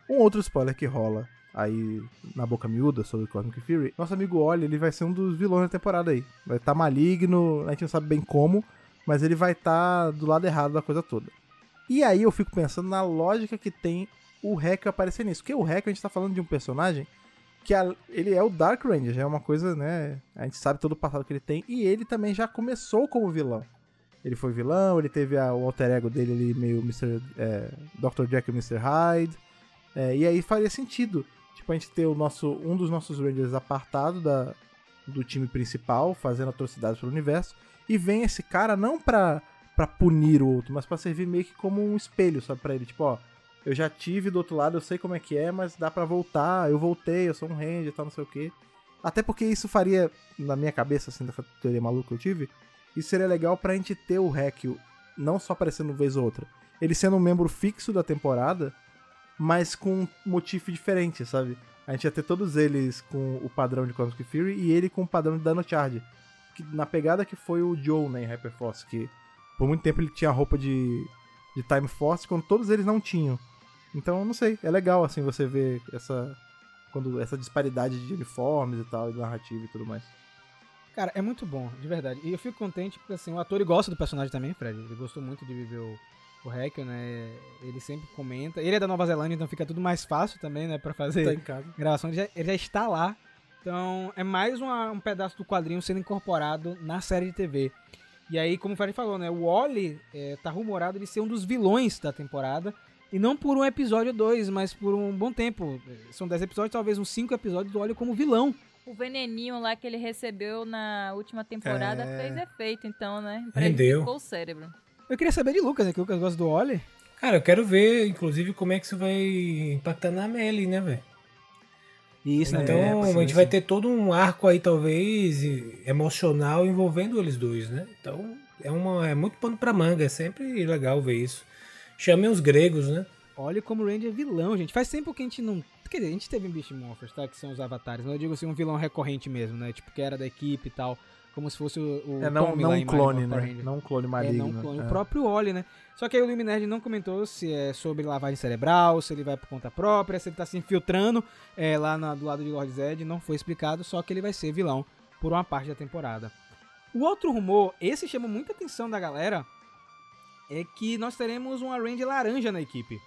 um outro spoiler que rola aí na boca miúda sobre Cosmic Fury, nosso amigo Oli, ele vai ser um dos vilões da temporada aí. Vai estar maligno, a gente não sabe bem como, mas ele vai estar do lado errado da coisa toda. E aí eu fico pensando na lógica que tem o Hekio aparecer nisso, porque o Hekio a gente tá falando de um personagem que a- ele é o Dark Ranger, é uma coisa, né? A gente sabe todo o passado que ele tem, e ele também já começou como vilão. Ele foi vilão, ele teve a- o alter ego dele ali, meio Mr. É, Dr. Jack e Mr. Hyde. É, e aí faria sentido, tipo, a gente ter o nosso, um dos nossos Rangers apartado da, do time principal, fazendo atrocidades pro universo, e vem esse cara não pra, pra punir o outro, mas pra servir meio que como um espelho, sabe, pra ele, tipo, ó, eu já tive do outro lado, eu sei como é que é, mas dá pra voltar, eu voltei, eu sou um ranger e tal, não sei o quê. Até porque isso faria, na minha cabeça, assim, da teoria maluca que eu tive, isso seria legal pra gente ter o Hekio não só aparecendo uma vez ou outra, ele sendo um membro fixo da temporada, mas com um motivo diferente, sabe? A gente ia ter todos eles com o padrão de Cosmic Fury e ele com o padrão de Dino Charge. Que, na pegada que foi o Joe, né, em Hyperforce, que por muito tempo ele tinha roupa de, de Time Force, quando todos eles não tinham. Então, não sei, é legal, assim, você ver essa, quando, essa disparidade de uniformes e tal, e narrativa e tudo mais. Cara, é muito bom, de verdade. E eu fico contente porque assim, o ator gosta do personagem também, Fred. Ele gostou muito de viver o, o Hekio, né? Ele sempre comenta. Ele é da Nova Zelândia, então fica tudo mais fácil também, né? Pra fazer Tá em casa. gravação. Ele já, ele já está lá. Então, é mais uma- um pedaço do quadrinho sendo incorporado na série de TV. E aí, como o Fred falou, né? O Wally é, tá rumorado de ser um dos vilões da temporada. E não por um episódio ou dois, mas por um bom tempo. São 10 episódios, talvez uns 5 episódios do Wally como vilão. O veneninho lá que ele recebeu na última temporada É. fez efeito, então, né? Rendeu. Ficou o cérebro. Eu queria saber de Lucas, né? Que o Lucas gosta do Wally. Cara, eu quero ver, inclusive, como é que isso vai impactar na Melly, né, velho? Isso, Então, É, a gente vai ter todo um arco aí, talvez, emocional envolvendo eles dois, né? Então, é, uma, é muito pano pra manga, é sempre legal ver isso. Chamem os gregos, né? Olha como o Randy é vilão, gente. Faz tempo que a gente não. Quer dizer, a gente teve em Beast Morphers, tá? Que são os avatares. Mas eu digo assim, um vilão recorrente mesmo, né? Tipo, que era da equipe e tal. Como se fosse o. o É não, Tommy não lá um em clone, né? Não um clone É, maligno. não clone. é. O próprio Oli, né? Só que aí o Luminerd não comentou se é sobre lavagem cerebral, se ele vai por conta própria, se ele tá se infiltrando é, lá na- do lado de Lord Zed. Não foi explicado, só que ele vai ser vilão por uma parte da temporada. O outro rumor, esse chama muita atenção da galera, é que nós teremos uma Ranger laranja na equipe.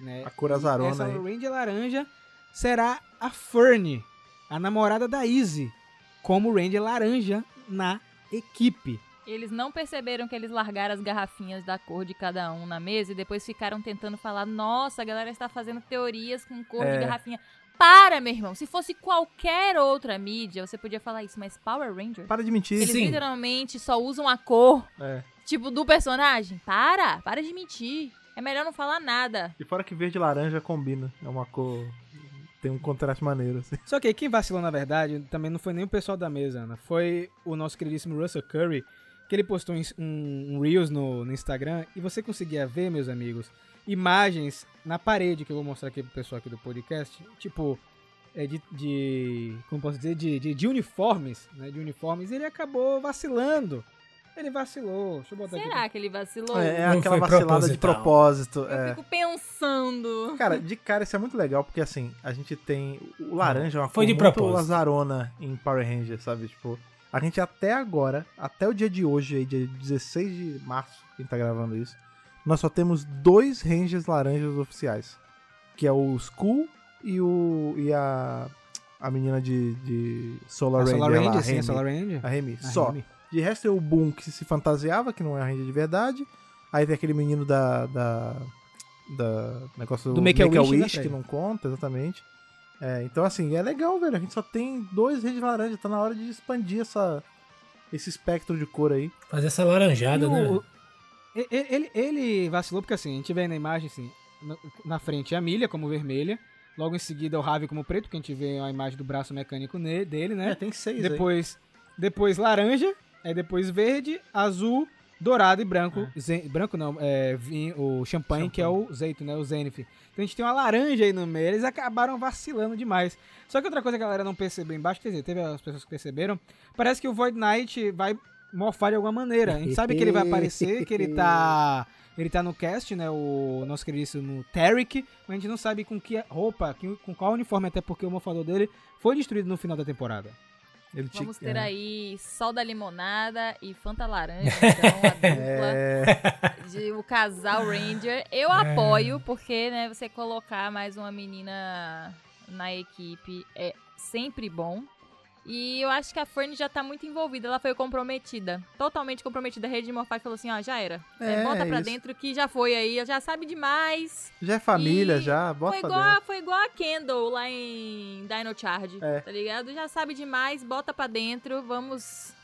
Né? A cor azarona Essa aí. Ranger laranja será a Fern, a namorada da Izzy, como Ranger laranja na equipe. Eles não perceberam que eles largaram as garrafinhas da cor de cada um na mesa e depois ficaram tentando falar: nossa, a galera está fazendo teorias com cor É. de garrafinha. Para, meu irmão. Se fosse qualquer outra mídia, você podia falar isso, mas Power Ranger? Para de mentir. Eles Sim. literalmente só usam a cor, É. tipo, do personagem. Para, para de mentir. É melhor não falar nada. E fora que verde e laranja combina. É uma cor. Tem um contraste maneiro, assim. Só que quem vacilou, na verdade, também não foi nem o pessoal da mesa, Ana. Foi o nosso queridíssimo Russell Curry, que ele postou um, um- Reels no, no Instagram e você conseguia ver, meus amigos, imagens na parede que eu vou mostrar aqui pro pessoal aqui do podcast, tipo, é de, de como posso dizer, de, de, de uniformes, né, de uniformes, ele acabou vacilando. Ele vacilou. Deixa eu botar aqui. Será que ele vacilou? É, é aquela vacilada de propósito. Eu é. fico pensando. Cara, de cara isso é muito legal, porque assim, a gente tem. O laranja é uma Foi cor de muito propósito. azarona em Power Rangers, sabe? Tipo, a gente até agora, até o dia de hoje, aí, dia 16 de março, quem tá gravando isso, nós só temos dois Rangers laranjas oficiais. Que é o Skull e o. e a. A menina de, de Solar A Ranger. Solar Ranger, a sim, a Remy. Solar Ranger. A Remy, A só. Remy. De resto é o Boom que se fantasiava, que não é a Ranger de verdade. Aí tem aquele menino da. da. da negócio Do Make-A-Wish, né, que Fred? não conta, exatamente. É, então assim, é legal, velho. A gente só tem dois Rangers laranja. Tá na hora de expandir essa, esse espectro de cor aí. Fazer essa laranjada, E né? o- ele, ele vacilou porque assim, a gente vê aí na imagem assim, na, frente a milha como vermelha, logo em seguida o Ravi como preto, porque a gente vê a imagem do braço mecânico dele, né? É, tem seis aí. depois, depois laranja, aí depois verde, azul, dourado e branco. É. Zen- branco não, é vinho, o champanhe, que é o Zeito, né? O Zenith. Então a gente tem uma laranja aí no meio, eles acabaram vacilando demais. Só que outra coisa que a galera não percebeu embaixo, quer dizer, teve as pessoas que perceberam, parece que o Void Knight vai morfar de alguma maneira. A gente sabe que ele vai aparecer, que ele tá. Ele tá no cast, né? O nosso queridíssimo Tarek, mas a gente não sabe com que roupa, com qual uniforme, até porque o morfador dele foi destruído no final da temporada. Ele Vamos ter é. aí Sol da Limonada e Fanta Laranja, então, a dupla É, de o casal Ranger. Eu apoio, porque, né, você colocar mais uma menina na equipe é sempre bom. E eu acho que a Fern já tá muito envolvida, ela foi comprometida. Totalmente comprometida. A rede de Morfai falou assim, ó, já era. É, É, bota pra isso. dentro que já foi aí, já sabe demais. já é família, E já. Bota Foi pra igual, dentro. a, foi igual a Kendall lá em Dino Charge, É. tá ligado? Já sabe demais, bota pra dentro, vamos,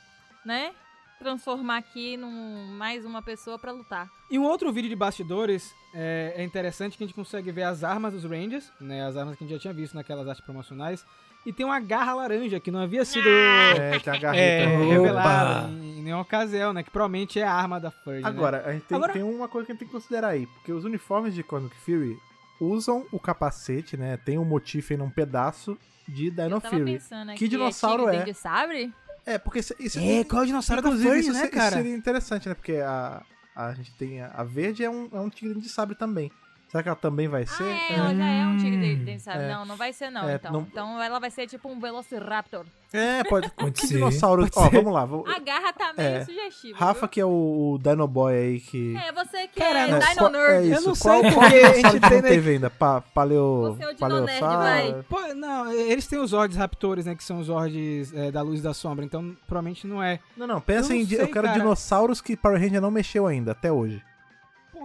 né? Transformar aqui num mais uma pessoa pra lutar. E um outro vídeo de bastidores é, é interessante que a gente consegue ver as armas dos Rangers, né? As armas que a gente já tinha visto naquelas artes promocionais. E tem uma garra laranja que não havia sido É, tem a garreta. é, Opa! revelada em, em nenhuma ocasião, né? Que provavelmente é a arma da Furry. né? Agora, a gente tem, Agora- tem uma coisa que a gente tem que considerar aí, porque os uniformes de Cosmic Fury usam o capacete, né? Tem um motif aí num pedaço de Dino Fury. Que dinossauro é? de sabre? É, porque isso, isso É, qual é o dinossauro da Furry, isso, né, se- isso cara? seria interessante, né? Porque a, a gente tem a, a verde é um, é um tigre de sabre também. Será que ela também vai Ah, ser? é, ela já é um tigre de dente, sabe? É. Não, não vai ser não, É, então. não- Então ela vai ser tipo um Velociraptor. É, pode. Pode que ser, dinossauro. pode Ó, ser. vamos lá. vamos- A garra tá meio É. sugestiva. Rafa, viu? que é o, o Dino Boy aí que. É, você que Cara, é não, Dino qual- Nerd. É isso. Eu não qual, sei porque a gente tem, não né? teve ainda? Pa, paleo, Você é o Dino Nerd, vai. Pô, não, eles têm os Zords Raptors, né? Que são os Zords é, da luz e da sombra, então provavelmente não é. Não, não, pensa Eu não em. sei, eu quero cara. dinossauros que Power Ranger não mexeu ainda, até hoje.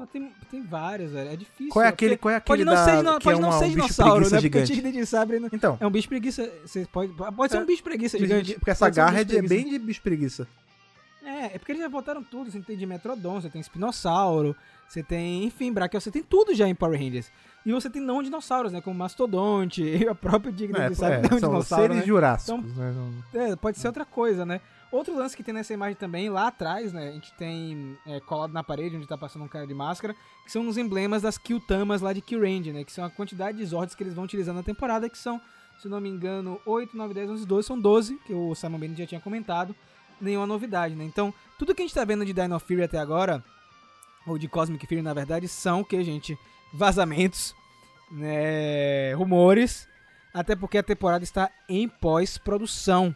Tem, tem vários, velho. É difícil. Qual é né? aquele, Porque qual é Pode aquele não da, ser, dino- que pode é não ser um dinossauro, né? Porque gigante? tigre de sabre não- Então, é um bicho preguiça. Você pode, pode ser É. um bicho preguiça gigante. porque essa Pode ser um garra é, de- é preguiça. bem de bicho preguiça. É, é porque eles já botaram tudo. Você tem Dimetrodon, você tem Espinossauro, você tem, enfim, Brachial, você tem tudo já em Power Rangers. E você tem não dinossauros, né? Como Mastodonte, o próprio Digno É, de Sabre é, não é são seres né? jurássicos, né? Não- É, pode ser outra coisa, né? Outro lance que tem nessa imagem também, lá atrás, né? A gente tem é, colado na parede, onde tá passando um cara de máscara, que são os emblemas das Kyutamas lá de Kyurand, né? Que são a quantidade de Zords que eles vão utilizando na temporada, que são, se não me engano, 8, 9, 10, 11, 12, são 12, que o Simon Bennett já tinha comentado. Nenhuma novidade, né? Então, tudo que a gente tá vendo de Dino Fury até agora, ou de Cosmic Fury, na verdade, são o que, gente? Vazamentos, né? Rumores, até porque a temporada está em pós-produção.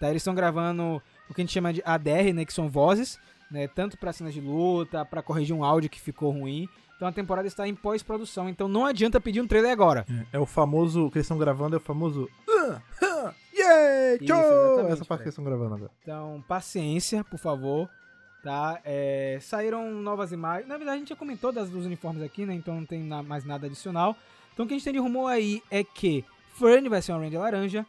Tá? Eles estão gravando o que a gente chama de ADR, né? Que são vozes, né? Tanto para cenas de luta, para corrigir um áudio que ficou ruim. Então a temporada está em pós-produção. Então não adianta pedir um trailer agora. É o famoso, o que eles estão gravando é o famoso. "Ah, ah, yeah, Isso, tchau!" Essa parte que eles estão gravando agora. Então paciência, por favor. Tá? É, saíram novas imagens. Na verdade a gente já comentou das, dos uniformes aqui, né? Então não tem na- mais nada adicional. Então o que a gente tem de rumor aí é que Fern vai ser um Ranger laranja.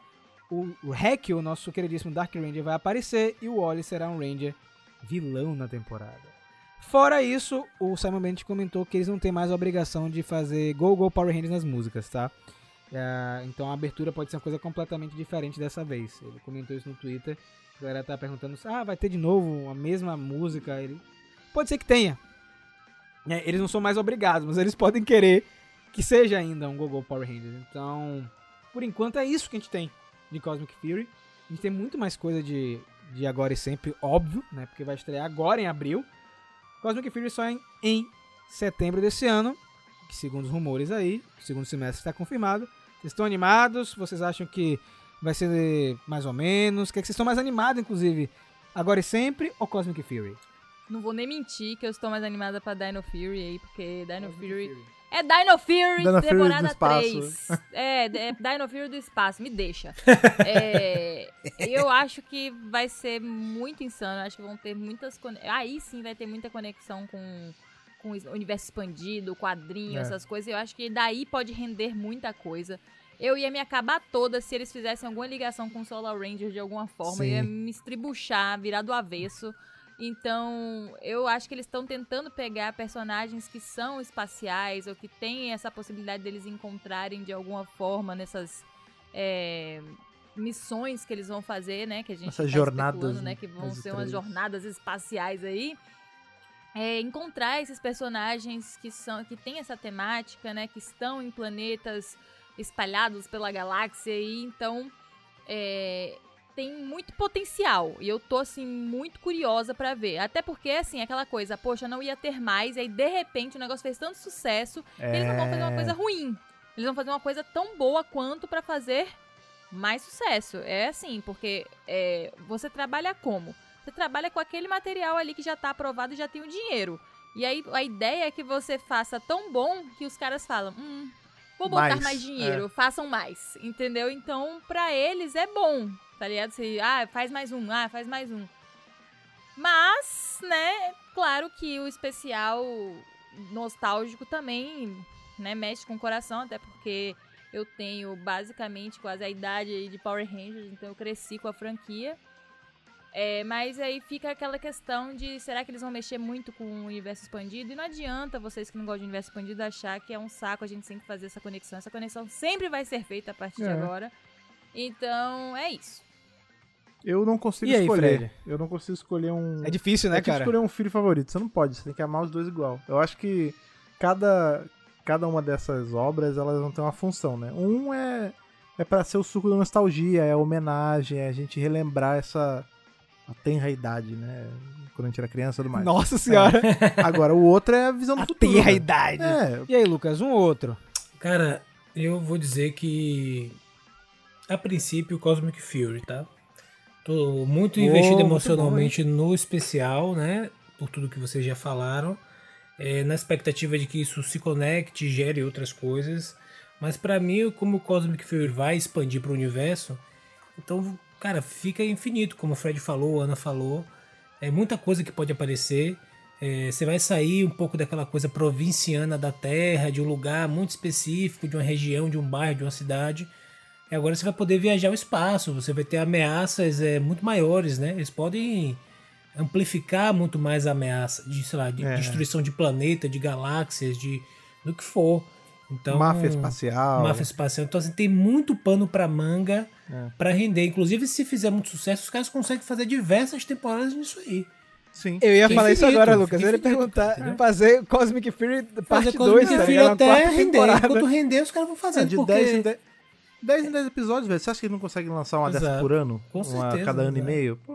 O, Hack, o nosso queridíssimo Dark Ranger, vai aparecer. E o Wally será um Ranger vilão na temporada. Fora isso, o Simon Bennett comentou que eles não têm mais a obrigação de fazer Go Go Power Rangers nas músicas, tá? É, então a abertura pode ser uma coisa completamente diferente dessa vez. Ele comentou isso no Twitter. A galera tá perguntando ah, vai ter de novo a mesma música. Ele... Pode ser que tenha. É, eles não são mais obrigados, mas eles podem querer que seja ainda um Go Go Power Rangers. Então, por enquanto é isso que a gente tem de Cosmic Fury. A gente tem muito mais coisa de, de agora e sempre, óbvio, né? Porque vai estrear agora em abril. Cosmic Fury só em, em setembro desse ano. Que segundo os rumores aí, segundo semestre está confirmado. Vocês estão animados? Vocês acham que vai ser mais ou menos? Quer que vocês estão mais animados, inclusive? Agora e sempre ou Cosmic Fury? Não vou nem mentir que eu estou mais animada pra Dino Fury aí, porque Dino Fury. É Dino Fury, Dino Fury temporada do espaço. 3. É, é Dino Fury do espaço, me deixa. É, eu acho que vai ser muito insano. Acho que vão ter muitas. Aí sim vai ter muita conexão com, com o universo expandido, quadrinho, É. essas coisas. Eu acho que daí pode render muita coisa. Eu ia me acabar toda se eles fizessem alguma ligação com o Solar Ranger de alguma forma. Eu ia Sim. me estribuchar, virar do avesso. Então, eu acho que eles estão tentando pegar personagens que são espaciais ou que têm essa possibilidade deles encontrarem de alguma forma nessas é, missões que eles vão fazer, né? Que a gente Essas tá jornadas, especulando, né? Que vão ser umas jornadas espaciais aí. É, encontrar esses personagens que são que têm essa temática, né? Que estão em planetas espalhados pela galáxia aí, então é, tem muito potencial e eu tô assim muito curiosa pra ver. Até porque assim, aquela coisa, poxa, não ia ter mais, e aí de repente o negócio fez tanto sucesso que eles não vão fazer uma É. coisa ruim. Eles vão fazer uma coisa tão boa quanto pra fazer mais sucesso. É assim, porque é, você trabalha como? Você trabalha com aquele material ali que já tá aprovado e já tem o dinheiro. E aí a ideia é que você faça tão bom que os caras falam, hum, vou botar mais, Mais, dinheiro, façam mais, entendeu? Então, pra eles é bom, tá ligado? Ah, faz mais um, ah, faz mais um. Mas, né, claro que o especial nostálgico também, né, mexe com o coração, até porque eu tenho basicamente quase a idade de Power Rangers, então eu cresci com a franquia. É, mas aí fica aquela questão de será que eles vão mexer muito com o universo expandido? E não adianta vocês que não gostam de universo expandido achar que é um saco a gente sempre fazer essa conexão. Essa conexão sempre vai ser feita a partir de É. agora. Então, é isso. Eu não consigo E aí, escolher. Fred? Eu não consigo escolher um. É difícil, né, é cara? escolher um filho favorito. Você não pode, você tem que amar os dois igual. Eu acho que cada, cada uma dessas obras elas vão ter uma função, né? Um é é para ser o suco da nostalgia, é a homenagem, é a gente relembrar essa a tenra idade, né? quando a gente era criança e tudo mais. Nossa senhora. Agora, o outro é a visão do a futuro. terra né? idade. É, E aí, Lucas, um ou outro? Cara, eu vou dizer que. A princípio, Cosmic Fury, tá? Tô muito Oh, investido muito emocionalmente no especial, né? Por tudo que vocês já falaram. É, na expectativa de que isso se conecte, gere outras coisas. Mas pra mim, como o Cosmic Fury vai expandir pro universo, então, cara, fica infinito, como o Fred falou, a Ana falou. É muita coisa que pode aparecer. É, você vai sair um pouco daquela coisa provinciana da Terra, de um lugar muito específico, de uma região, de um bairro, de uma cidade. E agora você vai poder viajar ao espaço, você vai ter ameaças é, muito maiores, né? Eles podem amplificar muito mais a ameaça de, sei lá, de É. destruição de planeta, de galáxias, de do que for. Então, máfia espacial. Máfia espacial. Então, assim, tem muito pano pra manga É. pra render. Inclusive, se fizer muito sucesso, os caras conseguem fazer diversas temporadas nisso aí. Sim. Eu ia falar isso infinito, agora, Lucas. Eu ia perguntar, entendeu? fazer Cosmic Fury parte Fazer 2, Cosmic tá Fury? Uma até quarta render. temporada. Enquanto render, os caras vão É, fazendo. de porque... 10 em 10, 10 em 10 episódios, velho. Você acha que eles não conseguem lançar uma dessa por ano? Com uma certeza, cada ano e né? meio? Pô,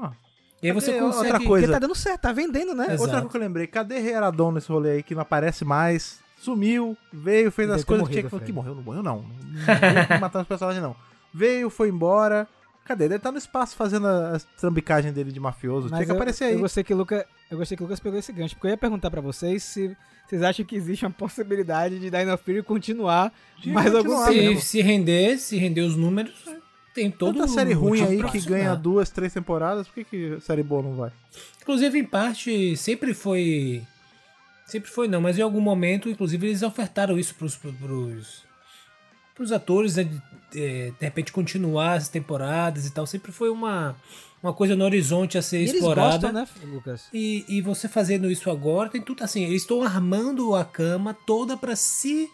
E aí você Cadê consegue... outra coisa? Porque tá dando certo, tá vendendo, né? Exato. Outra coisa que eu lembrei, cadê Heradon nesse rolê aí que não aparece mais? Sumiu, veio, fez Deve as coisas que morrido, tinha que fazer. Fred. Que morreu, não morreu não. Não veio matar os personagens não. Veio, foi embora. Cadê? Deve estar no espaço fazendo a trambicagem dele de mafioso. tinha que eu, aparecer eu aí. gostei que o Lucas, eu gostei que o Lucas pegou esse gancho, porque eu ia perguntar pra vocês se vocês acham que existe uma possibilidade de Dino Fury continuar Tinha mais que algum continuar tempo. Se, se render, se render os números, tem todo Tanta série ruim aí que ganha duas, três temporadas, por que, que série boa não vai? Inclusive, em parte, sempre foi. Sempre foi, não, mas em algum momento, inclusive, eles ofertaram isso pros, pros, pros atores, né, de, de, de repente continuar as temporadas e tal. Sempre foi uma, uma coisa no horizonte a ser E eles explorada. gostam, né, Lucas? E, e você fazendo isso agora, tem tudo assim, eles estão armando a cama toda pra se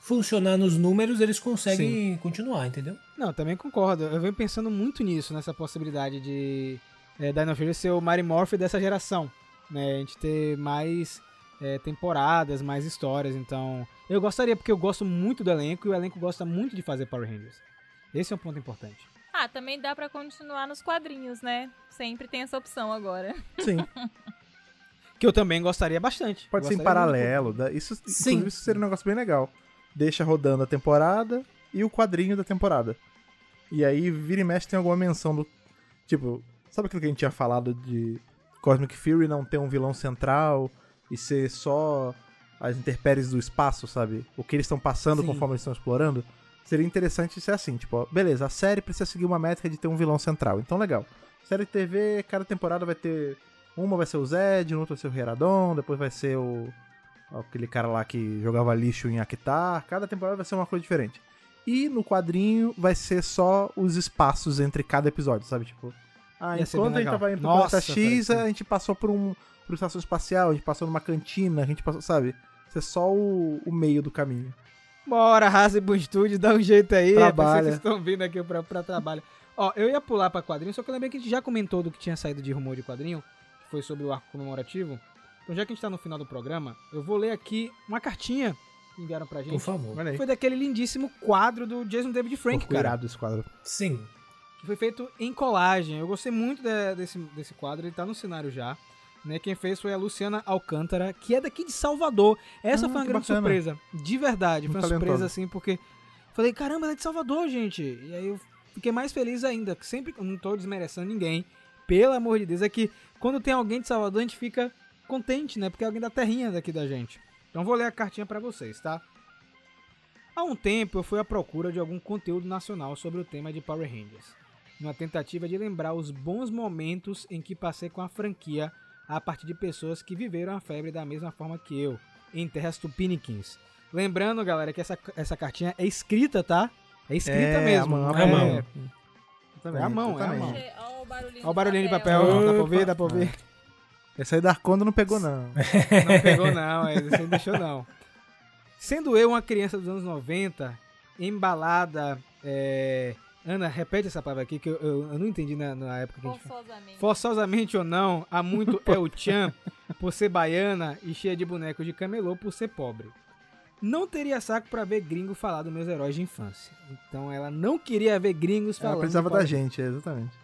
funcionar nos números, eles conseguem continuar, entendeu? Não, também concordo. Eu venho pensando muito nisso, nessa possibilidade de é, Dino Fury ser o Mary Morphy dessa geração. Né? A gente ter mais é, temporadas, mais histórias. Então, eu gostaria, porque eu gosto muito do elenco e o elenco gosta muito de fazer Power Rangers. Esse é um ponto importante. Ah, também dá pra continuar nos quadrinhos, né? Sempre tem essa opção agora. Sim, Que eu também gostaria bastante. pode ser em Gostaria paralelo. dá- Isso, Sim. inclusive, isso seria um negócio bem legal. Deixa rodando a temporada e o quadrinho da temporada. E aí, vira e mexe, tem alguma menção do. Tipo, sabe aquilo que a gente tinha falado de Cosmic Fury não ter um vilão central e ser só as intempéries do espaço, sabe? O que eles estão passando Sim. conforme eles estão explorando. Seria interessante ser assim, tipo, ó, beleza, a série precisa seguir uma métrica de ter um vilão central. Então, legal. Série de TV, cada temporada vai ter. Uma vai ser o Zed, outra vai ser o Heradon, depois vai ser o. aquele cara lá que jogava lixo em Akitar. Cada temporada vai ser uma coisa diferente. E no quadrinho vai ser só os espaços entre cada episódio, sabe? Tipo, ah, enquanto a gente tava indo pro planeta X, a gente passou por um. Por uma estação espacial, a gente passou numa cantina, a gente passou, sabe? Ser só o, o meio do caminho. Bora, Hasbro Studios, dá um jeito aí. Trabalha. Vocês estão vindo aqui pra, pra trabalho. Ó, eu ia pular pra quadrinho, só que eu lembrei que a gente já comentou do que tinha saído de rumor de quadrinho, que foi sobre o arco comemorativo. Então, já que a gente tá no final do programa, eu vou ler aqui uma cartinha que enviaram pra gente. Por favor. Olha aí. Foi daquele lindíssimo quadro do Jason David Frank, Ficou cara. esse quadro. Sim. Que foi feito em colagem. Eu gostei muito de- desse, desse quadro, ele tá no cenário já. Né, quem fez foi a Luciana Alcântara, que é daqui de Salvador. Essa Ah, foi uma grande bacana. surpresa. De verdade. Foi Muito uma surpresa, assim, porque. Falei, caramba, ela é de Salvador, gente. E aí eu fiquei mais feliz ainda. que Sempre. Não tô desmerecendo ninguém. Pelo amor de Deus. É que quando tem alguém de Salvador, a gente fica contente, né? Porque é alguém da terrinha daqui da gente. Então vou ler a cartinha pra vocês, tá? Há um tempo eu fui à procura de algum conteúdo nacional sobre o tema de Power Rangers, numa tentativa de lembrar os bons momentos em que passei com a franquia a partir de pessoas que viveram a febre da mesma forma que eu, em terras tupiniquins. Lembrando, galera, que essa, essa cartinha é escrita, tá? É escrita É, mesmo. a mão, não a é- mão. Exatamente, É a mão, é a mão. Olha o barulhinho, Olha o barulhinho de de papel, papel. dá pra ouvir, dá pra ouvir. Esse aí da Arconda não pegou, não. Não pegou não, é, esse aí não deixou não. Sendo eu uma criança dos anos 90, embalada... é, Ana, repete essa palavra aqui que eu, eu- eu não entendi na, na época que a gente Forçosamente. Forçosamente ou não, há muito é o Chan por ser baiana e cheia de bonecos de camelô por ser pobre. Não teria saco pra ver gringo falar dos meus heróis de infância. Então ela não queria ver gringos Ela falando. precisava do da gente, é, exatamente.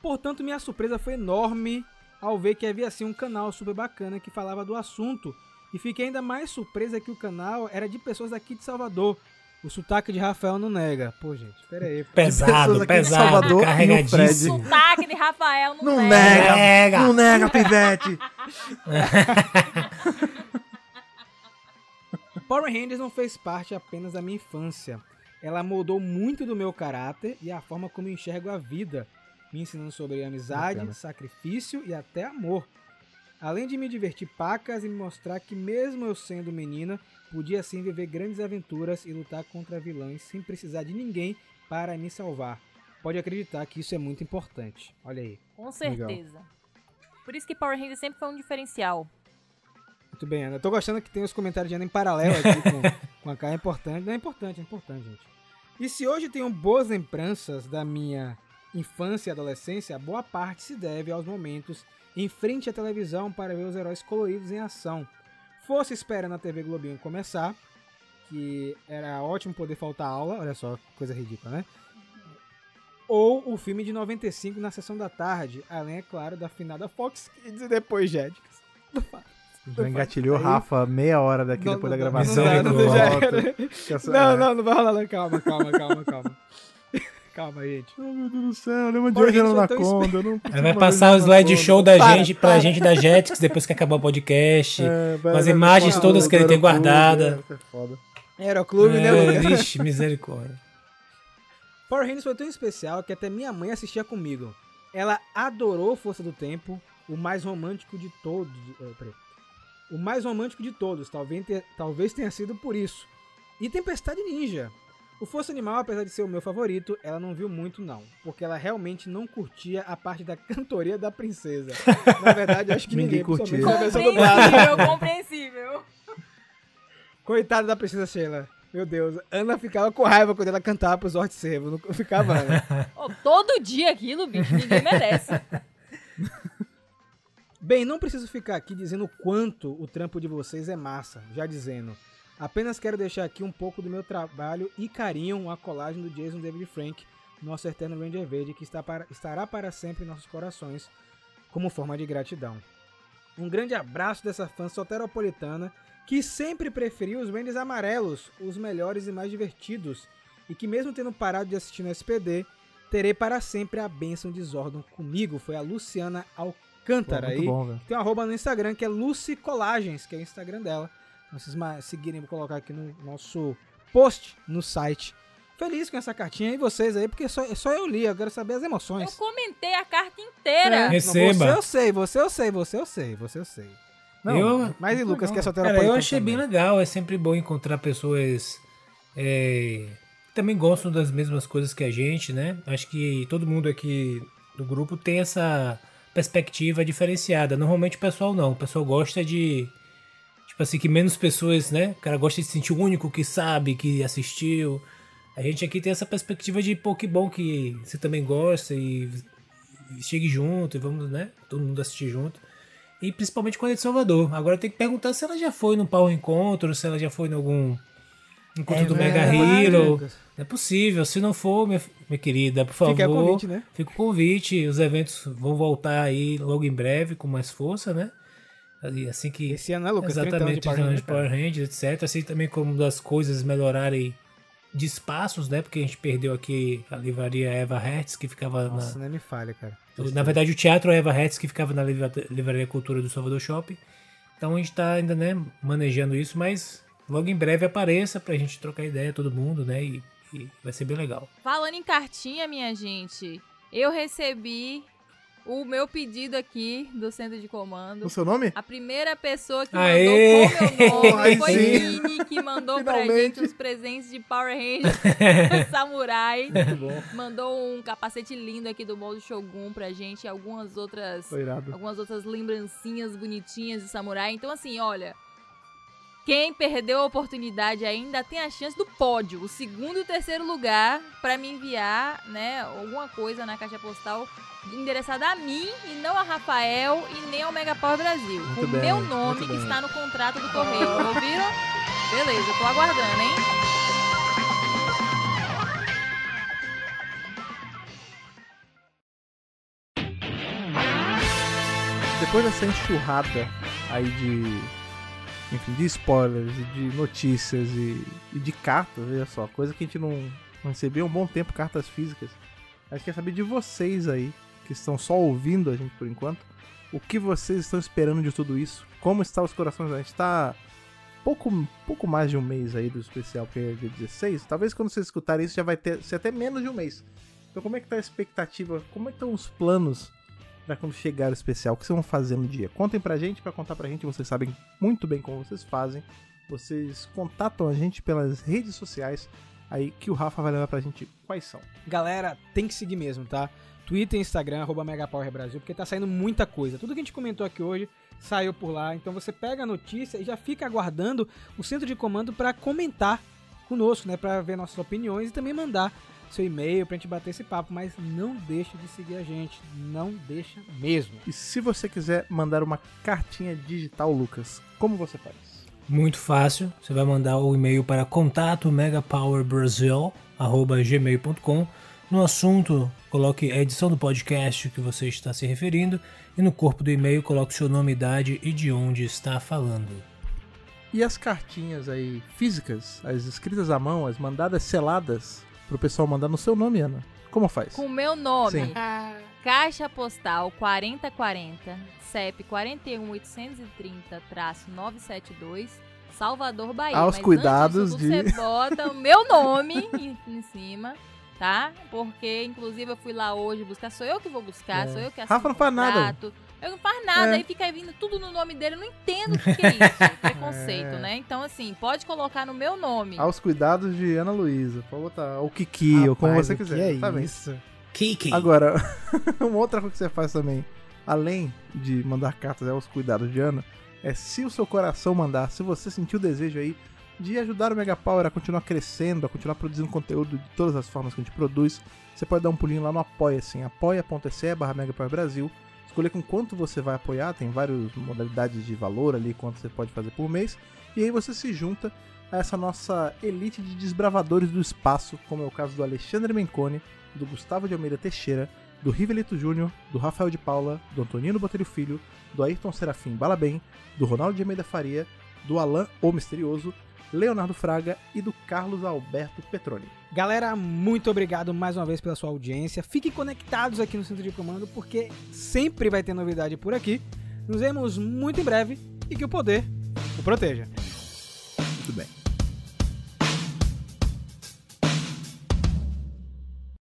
Portanto, minha surpresa foi enorme ao ver que havia assim um canal super bacana que falava do assunto. E fiquei ainda mais surpresa que o canal era de pessoas daqui de Salvador. O sotaque de Rafael não nega. Pô, gente, pera aí. Pesado, pesado, Salvador e o carregadíssimo. Sotaque de Rafael não, Não nega. nega, Nega. não nega, pivete. Power Rangers não fez parte apenas da minha infância. Ela moldou muito do meu caráter e a forma como eu enxergo a vida, me ensinando sobre amizade, Bacana. sacrifício e até amor. Além de me divertir pacas e me mostrar que mesmo eu sendo menina, podia sim viver grandes aventuras e lutar contra vilões sem precisar de ninguém para me salvar. Pode acreditar que isso é muito importante. Olha aí. Com certeza. Por isso que Power Rangers sempre foi um diferencial. Muito bem, Ana. Eu tô gostando que tem os comentários de Ana em paralelo aqui com, com a K. É importante. Não é importante, é importante, gente. E se hoje tenho boas lembranças da minha infância e adolescência, boa parte se deve aos momentos em frente à televisão para ver os heróis coloridos em ação. Fosse esperando a TV Globinho começar, que era ótimo poder faltar aula, olha só, coisa ridícula, né? Ou o filme de 95 na sessão da tarde, além, é claro, da finada Fox Kids e depois Jetix. Já engatilhou Aí- Rafa meia hora daqui Não, depois da não, não, gravação. não não Não, não, não vai rolar. Calma, calma, calma, calma. Calma, gente. Oh, meu Deus do céu, lembra de hoje era Anaconda. eu não Aí vai passar o mais ver slide Anaconda. show da Para, gente, pra para. gente da Jetix, depois que acabar o podcast. É, com as vai- imagens todas que ele tem guardada. é, é foda. Aeroclube, né, É? Vixe, misericórdia. Power Rangers foi tão especial que até minha mãe assistia comigo. Ela adorou Força do Tempo, o mais romântico de todos. eh, peraí. O mais romântico de todos, talvez, talvez tenha sido por isso. E Tempestade Ninja. O Força Animal, apesar de ser o meu favorito, ela não viu muito não, porque ela realmente não curtia a parte da cantoria da princesa. Na verdade, acho que Ninguém ninguém, dublada. Compreensível, compreensível. Coitada da princesa Sheila. Meu Deus, Ana ficava com raiva quando ela cantava pro Zord Servo. Não ficava, Ana. Ô, todo dia aquilo, bicho, ninguém merece. Bem, não preciso ficar aqui dizendo o quanto o trampo de vocês é massa, já dizendo. Apenas quero deixar aqui um pouco do meu trabalho e carinho a colagem do Jason David Frank, nosso eterno Ranger Verde, que está para- estará para sempre em nossos corações, como forma de gratidão. Um grande abraço dessa fã soteropolitana que sempre preferiu os Rangers amarelos, os melhores e mais divertidos, e que mesmo tendo parado de assistir no SPD, terei para sempre a bênção de Zordon comigo. Foi a Luciana Pô, Alcântara muito aí. bom. Tem um arroba no Instagram que é Lucy Colagens, que é o Instagram dela. Vocês seguirem, vou colocar aqui no nosso post no site. Feliz com essa cartinha e vocês aí, porque só, só eu li, eu quero saber as Eu emoções. comentei a carta inteira. É, Receba. Você eu sei, você eu sei, você eu sei, você eu sei. Não, Eu- mas e Lucas, que é Cara, soteropolitano eu achei bem também. legal. É sempre bom encontrar pessoas é, que também gostam das mesmas coisas que a gente, né? Acho que todo mundo aqui do grupo tem essa perspectiva diferenciada. Normalmente o pessoal não. O pessoal gosta de. Tipo assim, que menos pessoas, né? O cara gosta de se sentir o único que sabe, que assistiu. A gente aqui tem essa perspectiva de, pô, que bom que você também gosta e, chegue junto e vamos, né? Todo mundo assistir junto. E principalmente quando é de Salvador. Agora tem que perguntar se ela já foi no Power Encontro, se ela já foi em algum encontro do Mega verdade, Hero. Não é possível. Se não for, minha, minha querida, por favor. Fica o convite, né? Fica o convite. Os eventos vão voltar aí logo em breve com mais força, né? E Assim que. Esse ano, né, Lucas? 30 anos Exatamente, de Power 30 anos de Rangers, Power Rangers, etc. Assim também como das coisas melhorarem de espaços, né? Porque a gente perdeu aqui a livraria Eva Hertz, que ficava na, Nossa, nem me falha, cara. na verdade, o Teatro Eva Hertz, que ficava na livra- Livraria Cultura do Salvador Shopping. Então a gente tá ainda, né, manejando isso, mas logo em breve apareça pra gente trocar ideia, todo mundo, né? E, e vai ser bem legal. Falando em cartinha, minha gente, eu recebi o meu pedido aqui do centro de comando. O seu nome? A primeira pessoa que Aê! mandou com meu nome foi. Nini, que mandou pra Finalmente. gente os presentes de Power Rangers Samurai. bom. Mandou um capacete lindo aqui do modo Shogun pra gente e algumas outras algumas outras lembrancinhas bonitinhas de samurai. Então, assim, olha. Quem perdeu a oportunidade ainda tem a chance do pódio, o segundo e o terceiro lugar, pra me enviar, né, alguma coisa na caixa postal endereçada a mim e não a Rafael e nem ao Megapower Brasil. Muito o bem, meu nome está no contrato do correio. Ouviram? Beleza, tô aguardando, hein? depois dessa enxurrada aí de. Enfim, de spoilers, de notícias e, e de cartas, veja só, coisa que a gente não, recebia há um bom tempo, cartas físicas. A gente quer saber de vocês aí, que estão só ouvindo a gente por enquanto, o que vocês estão esperando de tudo isso? Como estão os corações? A gente tá pouco, pouco mais de um mês aí do especial, que é dia 16. Talvez quando vocês escutarem isso já vai ter ser até menos de um mês. Então como é que tá a expectativa? Como é que estão os planos para quando chegar o especial? O que vocês vão fazer no dia? Contem pra gente, para contar pra gente, vocês sabem muito bem como vocês fazem. Vocês contatam a gente pelas redes sociais aí que o Rafa vai levar pra gente quais são. Galera, tem que seguir mesmo, tá? Twitter Instagram, arroba Brasil, porque tá saindo muita coisa. Tudo que a gente comentou aqui hoje saiu por lá. Então você pega a notícia e já fica aguardando o centro de comando para comentar conosco, né? Para ver nossas opiniões e também mandar seu e-mail pra gente bater esse papo, mas não deixe de seguir a gente, não deixa mesmo. E se você quiser mandar uma cartinha digital, Lucas, como você faz? Muito fácil, você vai mandar o e-mail para contato megapowerbrasil@gmail.com. No assunto, coloque a edição do podcast que você está se referindo e no corpo do e-mail coloque seu nome, idade e de onde está falando. E as cartinhas aí físicas, as escritas à mão, as mandadas seladas, pro pessoal mandar no seu nome, Ana. Como faz? Com o meu nome. Sim. Caixa Postal 4040, CEP 41830-972, Salvador, Bahia. Aos Mas cuidados de- Você bota o meu nome em, em cima, tá? Porque, inclusive, eu fui lá hoje buscar. Sou eu que vou buscar, É. sou eu que assino Rafa não faz nada. Eu não faz nada, É. aí fica vindo tudo no nome dele. Eu não entendo o que, que é isso. Preconceito, É. né? Então, assim, pode colocar no meu nome. Aos cuidados de Ana Luísa. Pode botar ou Kiki, ou como Rapaz, você o que quiser. é tá bem. isso? Kiki. Agora, uma outra coisa que você faz também, além de mandar cartas aos cuidados de Ana, é se o seu coração mandar, se você sentir o desejo aí de ajudar o Mega Power a continuar crescendo, a continuar produzindo conteúdo de todas as formas que a gente produz, você pode dar um pulinho lá no Apoia-se, apoia.se barra Mega Power Brasil, escolher com quanto você vai apoiar, tem várias modalidades de valor ali, quanto você pode fazer por mês, e aí você se junta a essa nossa elite de desbravadores do espaço, como é o caso do Alexandre Mencone, do Gustavo de Almeida Teixeira, do Rivelito Júnior, do Rafael de Paula, do Antonino Botelho Filho, do Ayrton Serafim Balabem, do Ronaldo de Almeida Faria, do Alan O Misterioso, Leonardo Fraga e do Carlos Alberto Petroni. Galera, muito obrigado mais uma vez pela sua audiência. Fiquem conectados aqui no Centro de Comando, porque sempre vai ter novidade por aqui. Nos vemos muito em breve e que o poder o proteja. Muito bem.